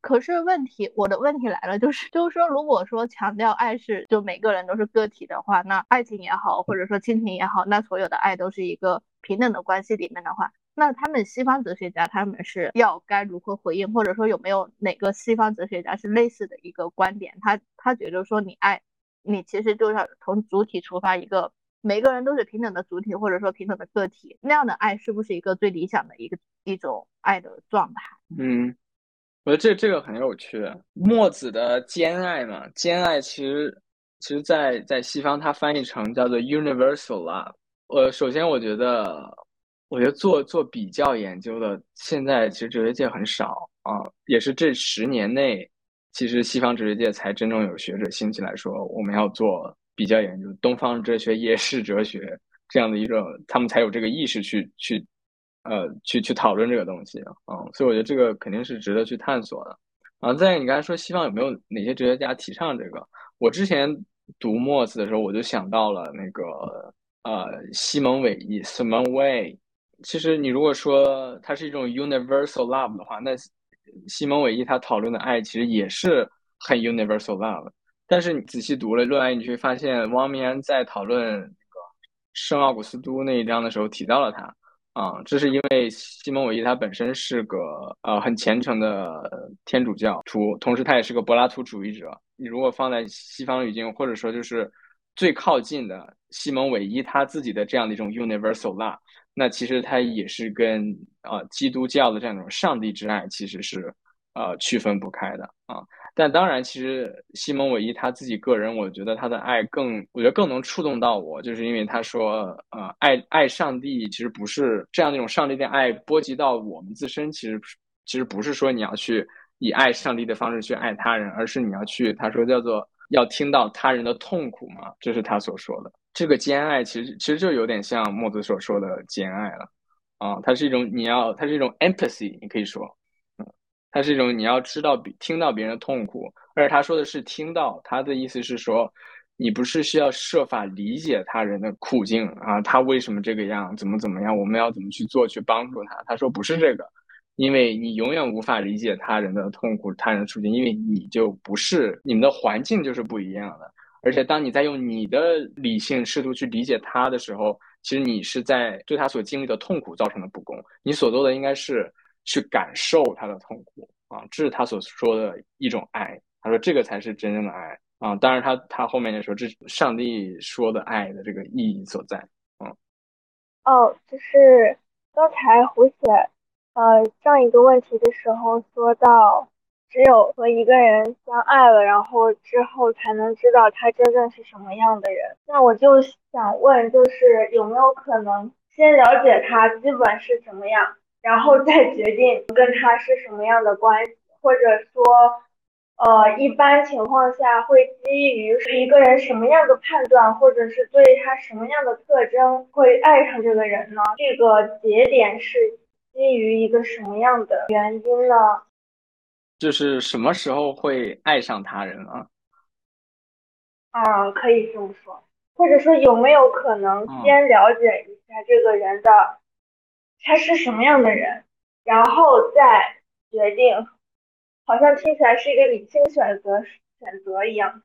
可是问题，我的问题来了，就是就是说，如果说强调爱是就每个人都是个体的话，那爱情也好，或者说亲情也好，那所有的爱都是一个平等的关系里面的话，那他们西方哲学家他们是要该如何回应，或者说有没有哪个西方哲学家是类似的一个观点？他他觉得说你爱你其实就要从主体出发，一个每个人都是平等的主体，或者说平等的个体，那样的爱是不是一个最理想的一个一种爱的状态？嗯。我觉得这这个很有趣。墨子的兼爱嘛，兼爱其实其实，在在西方，它翻译成叫做 universal love。呃，首先我觉得，我觉得做做比较研究的，现在其实哲学界很少啊，也是这十年内，其实西方哲学界才真正有学者兴起来说，我们要做比较研究，东方哲学也是哲学这样的一种，他们才有这个意识去去。呃，去去讨论这个东西啊，所以我觉得这个肯定是值得去探索的。啊，在你刚才说西方有没有哪些哲学家提倡这个？我之前读墨子的时候，我就想到了那个呃西蒙韦伊 （Simon Weil）。其实你如果说它是一种 universal love 的话，那西蒙韦伊他讨论的爱其实也是很 universal love。但是你仔细读了《论爱》，你会发现汪明安在讨论那个圣奥古斯都那一章的时候提到了他。啊，这是因为西蒙韦伊他本身是个呃很虔诚的天主教徒，同时他也是个柏拉图主义者。你如果放在西方语境，或者说就是最靠近的西蒙韦伊他自己的这样的一种 universal love，那其实他也是跟呃基督教的这样一种上帝之爱其实是呃区分不开的啊。但当然，其实西蒙韦伊他自己个人，我觉得他的爱更，我觉得更能触动到我，就是因为他说，呃，爱爱上帝其实不是这样那种上帝的爱波及到我们自身，其实其实不是说你要去以爱上帝的方式去爱他人，而是你要去，他说叫做要听到他人的痛苦嘛，这是他所说的。这个兼爱其实其实就有点像墨子所说的兼爱了，啊，它是一种你要，它是一种 empathy，你可以说。它是一种你要知道、听到别人的痛苦，而且他说的是听到，他的意思是说，你不是需要设法理解他人的苦境啊，他为什么这个样，怎么怎么样，我们要怎么去做去帮助他？他说不是这个，因为你永远无法理解他人的痛苦、他人的处境，因为你就不是你们的环境就是不一样的，而且当你在用你的理性试图去理解他的时候，其实你是在对他所经历的痛苦造成的不公，你所做的应该是。去感受他的痛苦啊，这是他所说的一种爱。他说这个才是真正的爱啊。当然，他他后面就说这是上帝说的爱的这个意义所在。嗯，哦，就是刚才胡写呃上一个问题的时候说到，只有和一个人相爱了，然后之后才能知道他真正是什么样的人。那我就想问，就是有没有可能先了解他基本是什么样？然后再决定跟他是什么样的关系，或者说，呃，一般情况下会基于一个人什么样的判断，或者是对他什么样的特征会爱上这个人呢？这个节点是基于一个什么样的原因呢？就是什么时候会爱上他人啊？啊，可以这么说，或者说有没有可能先了解一下这个人的？他是什么样的人，然后再决定，好像听起来是一个理性选择选择一样。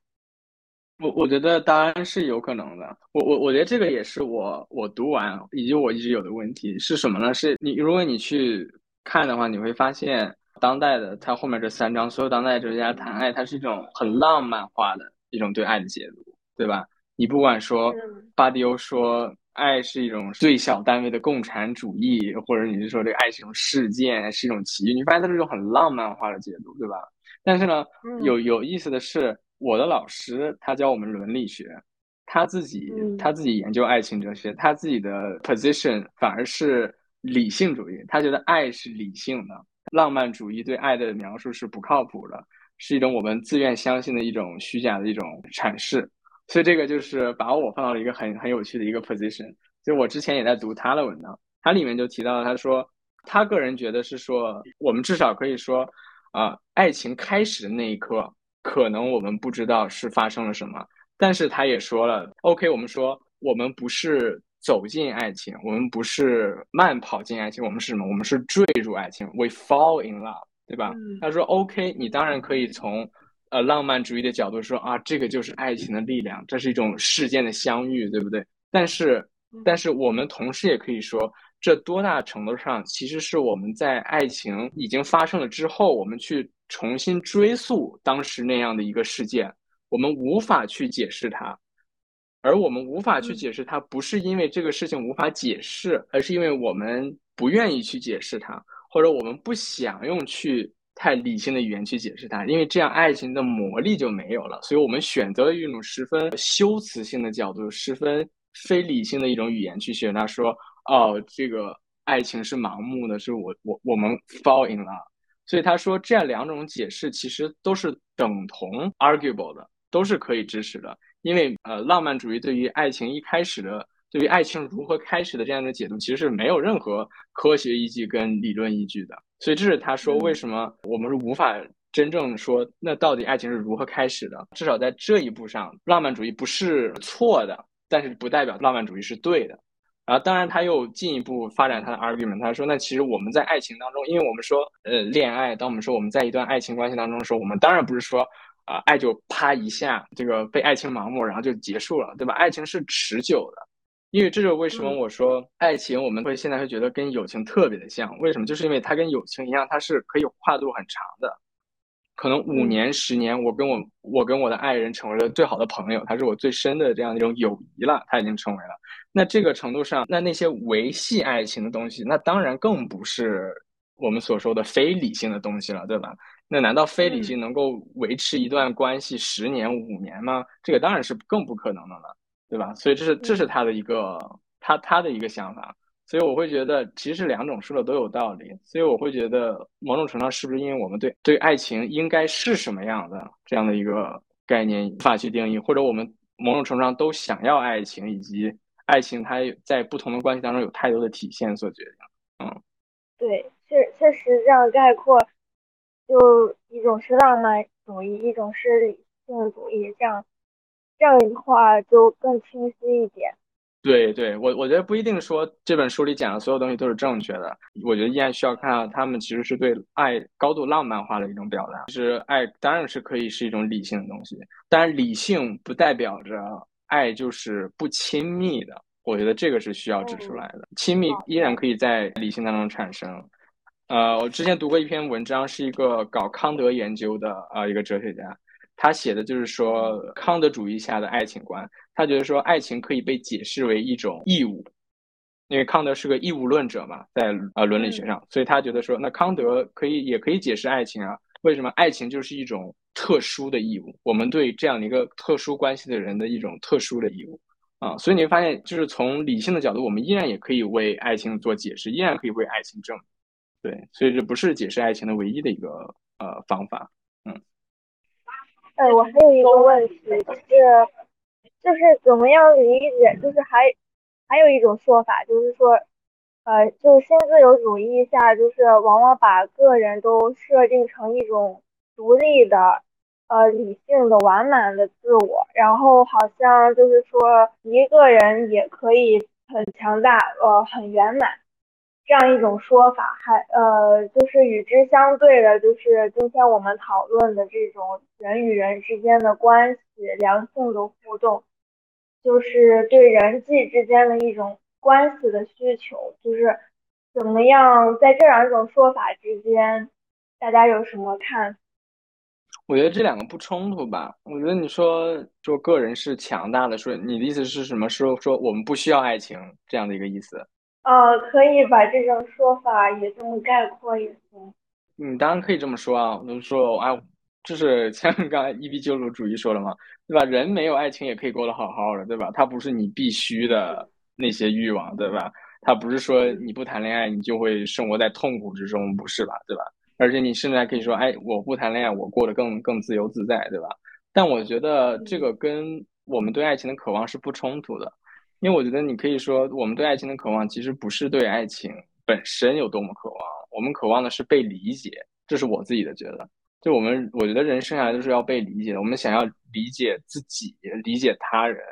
我我觉得当然是有可能的。我我我觉得这个也是我我读完以及我一直有的问题是什么呢？是你如果你去看的话，你会发现当代的他后面这三章，所有当代哲学家谈爱，它是一种很浪漫化的一种对爱的解读，对吧？你不管说巴迪欧说。爱是一种最小单位的共产主义，或者你是说这个爱是一种事件，是一种奇遇，你发现它是一种很浪漫化的解读，对吧？但是呢，有有意思的是，我的老师他教我们伦理学，他自己他自己研究爱情哲学，他自己的 position 反而是理性主义，他觉得爱是理性的，浪漫主义对爱的描述是不靠谱的，是一种我们自愿相信的一种虚假的一种阐释。所以这个就是把我放到了一个很很有趣的一个 position。就我之前也在读他的文章，他里面就提到了，他说他个人觉得是说，我们至少可以说，啊，爱情开始的那一刻，可能我们不知道是发生了什么，但是他也说了，OK，我们说我们不是走进爱情，我们不是慢跑进爱情，我们是什么？我们是坠入爱情，We fall in love，对吧？他说 OK，你当然可以从呃浪漫主义的角度说啊，这个就是爱情的力量，这是一种事件的相遇，对不对？但是，但是我们同时也可以说。这多大程度上其实是我们在爱情已经发生了之后，我们去重新追溯当时那样的一个事件，我们无法去解释它，而我们无法去解释它，不是因为这个事情无法解释，而是因为我们不愿意去解释它，或者我们不想用去太理性的语言去解释它，因为这样爱情的魔力就没有了，所以我们选择了一种十分修辞性的角度，十分非理性的一种语言去选它说。哦，这个爱情是盲目的，是我我我们 fall in love，所以他说这样两种解释其实都是等同 arguable 的，都是可以支持的，因为呃浪漫主义对于爱情一开始的，对于爱情如何开始的这样的解读，其实是没有任何科学依据跟理论依据的，所以这是他说为什么我们是无法真正说那到底爱情是如何开始的，至少在这一步上，浪漫主义不是错的，但是不代表浪漫主义是对的。然后，当然，他又进一步发展他的 argument。他说：“那其实我们在爱情当中，因为我们说，呃，恋爱，当我们说我们在一段爱情关系当中的时候，我们当然不是说，啊，爱就啪一下，这个被爱情盲目，然后就结束了，对吧？爱情是持久的，因为这就是为什么我说爱情我们会现在会觉得跟友情特别的像。为什么？就是因为它跟友情一样，它是可以跨度很长的。”可能五年、十年，我跟我我跟我的爱人成为了最好的朋友，他是我最深的这样一种友谊了，他已经成为了。那这个程度上，那那些维系爱情的东西，那当然更不是我们所说的非理性的东西了，对吧？那难道非理性能够维持一段关系十年、五年吗？这个当然是更不可能的了，对吧？所以这是这是他的一个他他的一个想法。所以我会觉得，其实两种说的都有道理。所以我会觉得，某种程度上是不是因为我们对对爱情应该是什么样的这样的一个概念无法去定义，或者我们某种程度上都想要爱情，以及爱情它在不同的关系当中有太多的体现所决定。嗯，对，确确实这样概括，就一种是浪漫主义，一种是理性主义，这样这样的话就更清晰一点。对对，我我觉得不一定说这本书里讲的所有东西都是正确的。我觉得依然需要看到他们其实是对爱高度浪漫化的一种表达。其实爱当然是可以是一种理性的东西，但是理性不代表着爱就是不亲密的。我觉得这个是需要指出来的。亲密依然可以在理性当中产生。呃，我之前读过一篇文章，是一个搞康德研究的啊一个哲学家。他写的就是说康德主义下的爱情观，他觉得说爱情可以被解释为一种义务，因为康德是个义务论者嘛，在呃伦理学上，所以他觉得说那康德可以也可以解释爱情啊，为什么爱情就是一种特殊的义务，我们对这样的一个特殊关系的人的一种特殊的义务。啊，所以你会发现，就是从理性的角度，我们依然也可以为爱情做解释，依然可以为爱情证明，对，所以这不是解释爱情的唯一的一个呃方法。嗯哎，我还有一个问题，就是就是怎么样理解？就是还还有一种说法，就是说，呃，就新自由主义下，就是往往把个人都设定成一种独立的、呃理性的、完满的自我，然后好像就是说一个人也可以很强大，呃，很圆满。这样一种说法，还呃，就是与之相对的，就是今天我们讨论的这种人与人之间的关系，良性的互动，就是对人际之间的一种关系的需求，就是怎么样在这两种说法之间，大家有什么看？我觉得这两个不冲突吧。我觉得你说说个人是强大的，说你的意思是什么？说说我们不需要爱情这样的一个意思？呃，可以把这种说法也这么概括一下。你当然可以这么说啊，我就说，哎，就是像刚才伊壁鸠鲁主义说了嘛，对吧？人没有爱情也可以过得好好的，对吧？它不是你必须的那些欲望，对吧？它不是说你不谈恋爱你就会生活在痛苦之中，不是吧？对吧？而且你甚至还可以说，哎，我不谈恋爱，我过得更更自由自在，对吧？但我觉得这个跟我们对爱情的渴望是不冲突的。因为我觉得你可以说，我们对爱情的渴望其实不是对爱情本身有多么渴望，我们渴望的是被理解，这是我自己的觉得。就我们，我觉得人生下来就是要被理解的，我们想要理解自己，理解他人。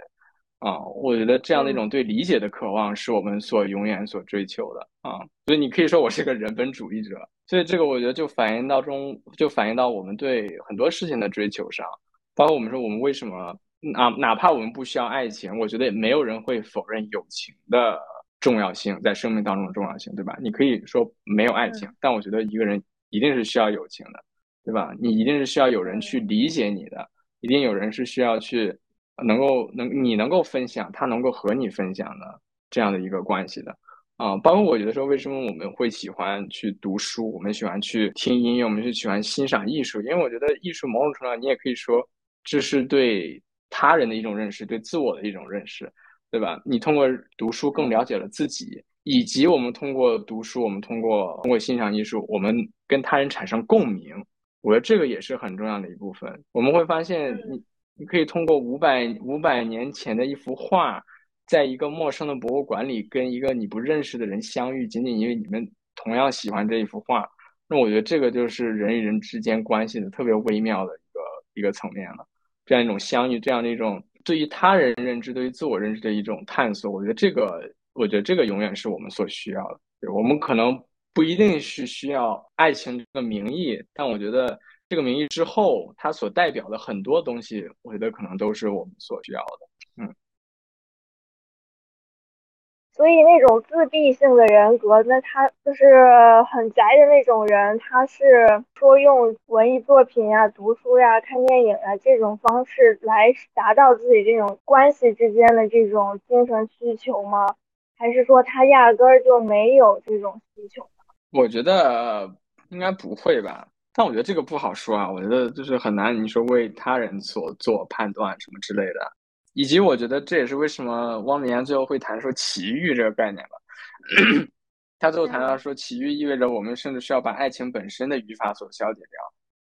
啊，我觉得这样的一种对理解的渴望，是我们所永远所追求的啊。所以你可以说我是个人本主义者。所以这个我觉得就反映到中，就反映到我们对很多事情的追求上，包括我们说我们为什么哪哪怕我们不需要爱情，我觉得也没有人会否认友情的重要性，在生命当中的重要性，对吧？你可以说没有爱情，但我觉得一个人一定是需要友情的，对吧？你一定是需要有人去理解你的，一定有人是需要去。能够能你能够分享，他能够和你分享的这样的一个关系的啊，包括我觉得说，为什么我们会喜欢去读书，我们喜欢去听音乐，我们就喜欢欣赏艺术，因为我觉得艺术某种程度上，你也可以说这是对他人的一种认识，对自我的一种认识，对吧？你通过读书更了解了自己，以及我们通过读书，我们通过通过欣赏艺术，我们跟他人产生共鸣，我觉得这个也是很重要的一部分。我们会发现你。你可以通过五百五百年前的一幅画，在一个陌生的博物馆里跟一个你不认识的人相遇，仅仅因为你们同样喜欢这一幅画。那我觉得这个就是人与人之间关系的特别微妙的一个一个层面了。这样一种相遇，这样的一种对于他人认知、对于自我认知的一种探索，我觉得这个，我觉得这个永远是我们所需要的。我们可能不一定是需要爱情这个名义，但我觉得。这个名义之后，它所代表的很多东西，我觉得可能都是我们所需要的。所以那种自闭性的人格，那他就是很宅的那种人，他是说用文艺作品呀、读书呀、看电影啊这种方式来达到自己这种关系之间的这种精神需求吗？还是说他压根儿就没有这种需求？我觉得应该不会吧。但我觉得这个不好说啊，我觉得就是很难，你说为他人所做判断什么之类的，以及我觉得这也是为什么汪明言最后会谈说奇遇这个概念吧。他最后谈到说奇遇意味着我们甚至需要把爱情本身的语法所消解掉。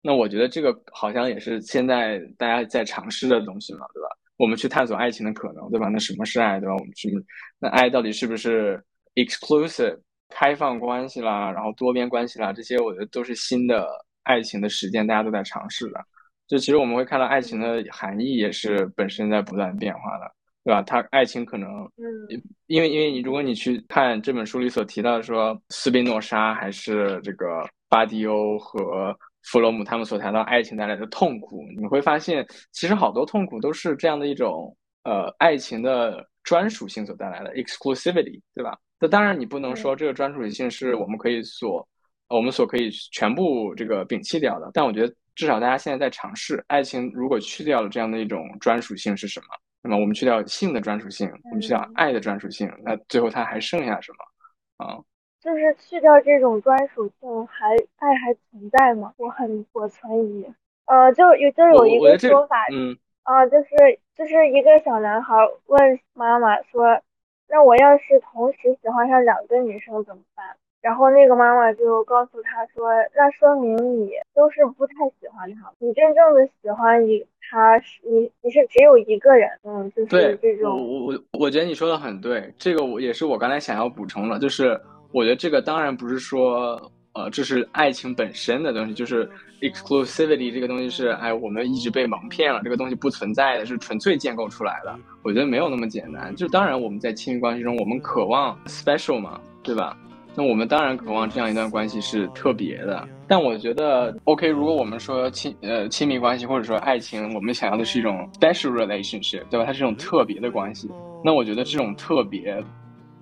那我觉得这个好像也是现在大家在尝试的东西嘛，对吧？我们去探索爱情的可能，对吧？那什么是爱，对吧？我们去那爱到底是不是 exclusive 开放关系啦，然后多边关系啦，这些我觉得都是新的。爱情的实践，大家都在尝试的。就其实我们会看到，爱情的含义也是本身在不断变化的，对吧？它爱情可能，嗯，因为因为你如果你去看这本书里所提到的，说斯宾诺莎还是这个巴迪欧和弗洛姆他们所谈到爱情带来的痛苦，你会发现，其实好多痛苦都是这样的一种呃爱情的专属性所带来的 exclusivity，对吧？那当然你不能说这个专属性是我们可以所。我们所可以全部这个摒弃掉的，但我觉得至少大家现在在尝试，爱情如果去掉了这样的一种专属性是什么？那么我们去掉性的专属性，我们去掉爱的专属性，那最后它还剩下什么？啊，就是去掉这种专属性，还爱还存在吗？我很我存疑。呃，就有就有一个说法，嗯，啊，就是就是一个小男孩问妈妈说：“那我要是同时喜欢上两个女生怎么办？”然后那个妈妈就告诉他说：“那说明你都是不太喜欢他，你真正的喜欢你，他是你，你是只有一个人，嗯，就是这种。”我我我觉得你说的很对，这个我也是我刚才想要补充的，就是我觉得这个当然不是说，呃，这是爱情本身的东西，就是 exclusivity 这个东西是，哎，我们一直被蒙骗了，这个东西不存在的，是纯粹建构出来的。我觉得没有那么简单，就当然我们在亲密关系中，我们渴望 special 嘛，对吧？那我们当然渴望这样一段关系是特别的，但我觉得，OK，如果我们说亲呃亲密关系或者说爱情，我们想要的是一种 special relationship，对吧？它是一种特别的关系。那我觉得这种特别，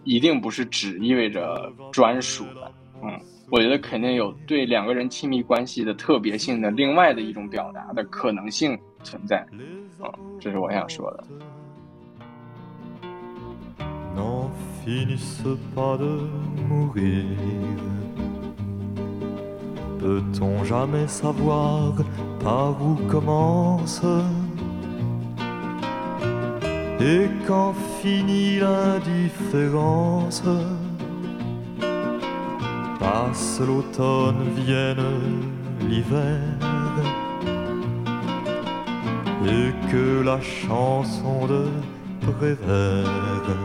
一定不是只意味着专属的，嗯，我觉得肯定有对两个人亲密关系的特别性的另外的一种表达的可能性存在，嗯，这是我想说的。Finissent pas de mourir. Peut-on jamais savoir par où commence? Et quand finit l'indifférence? Passe l'automne, vienne l'hiver. Et que la chanson de Prévert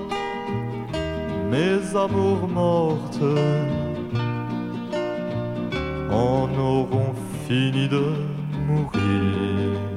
mes amours mortes en auront fini de mourir.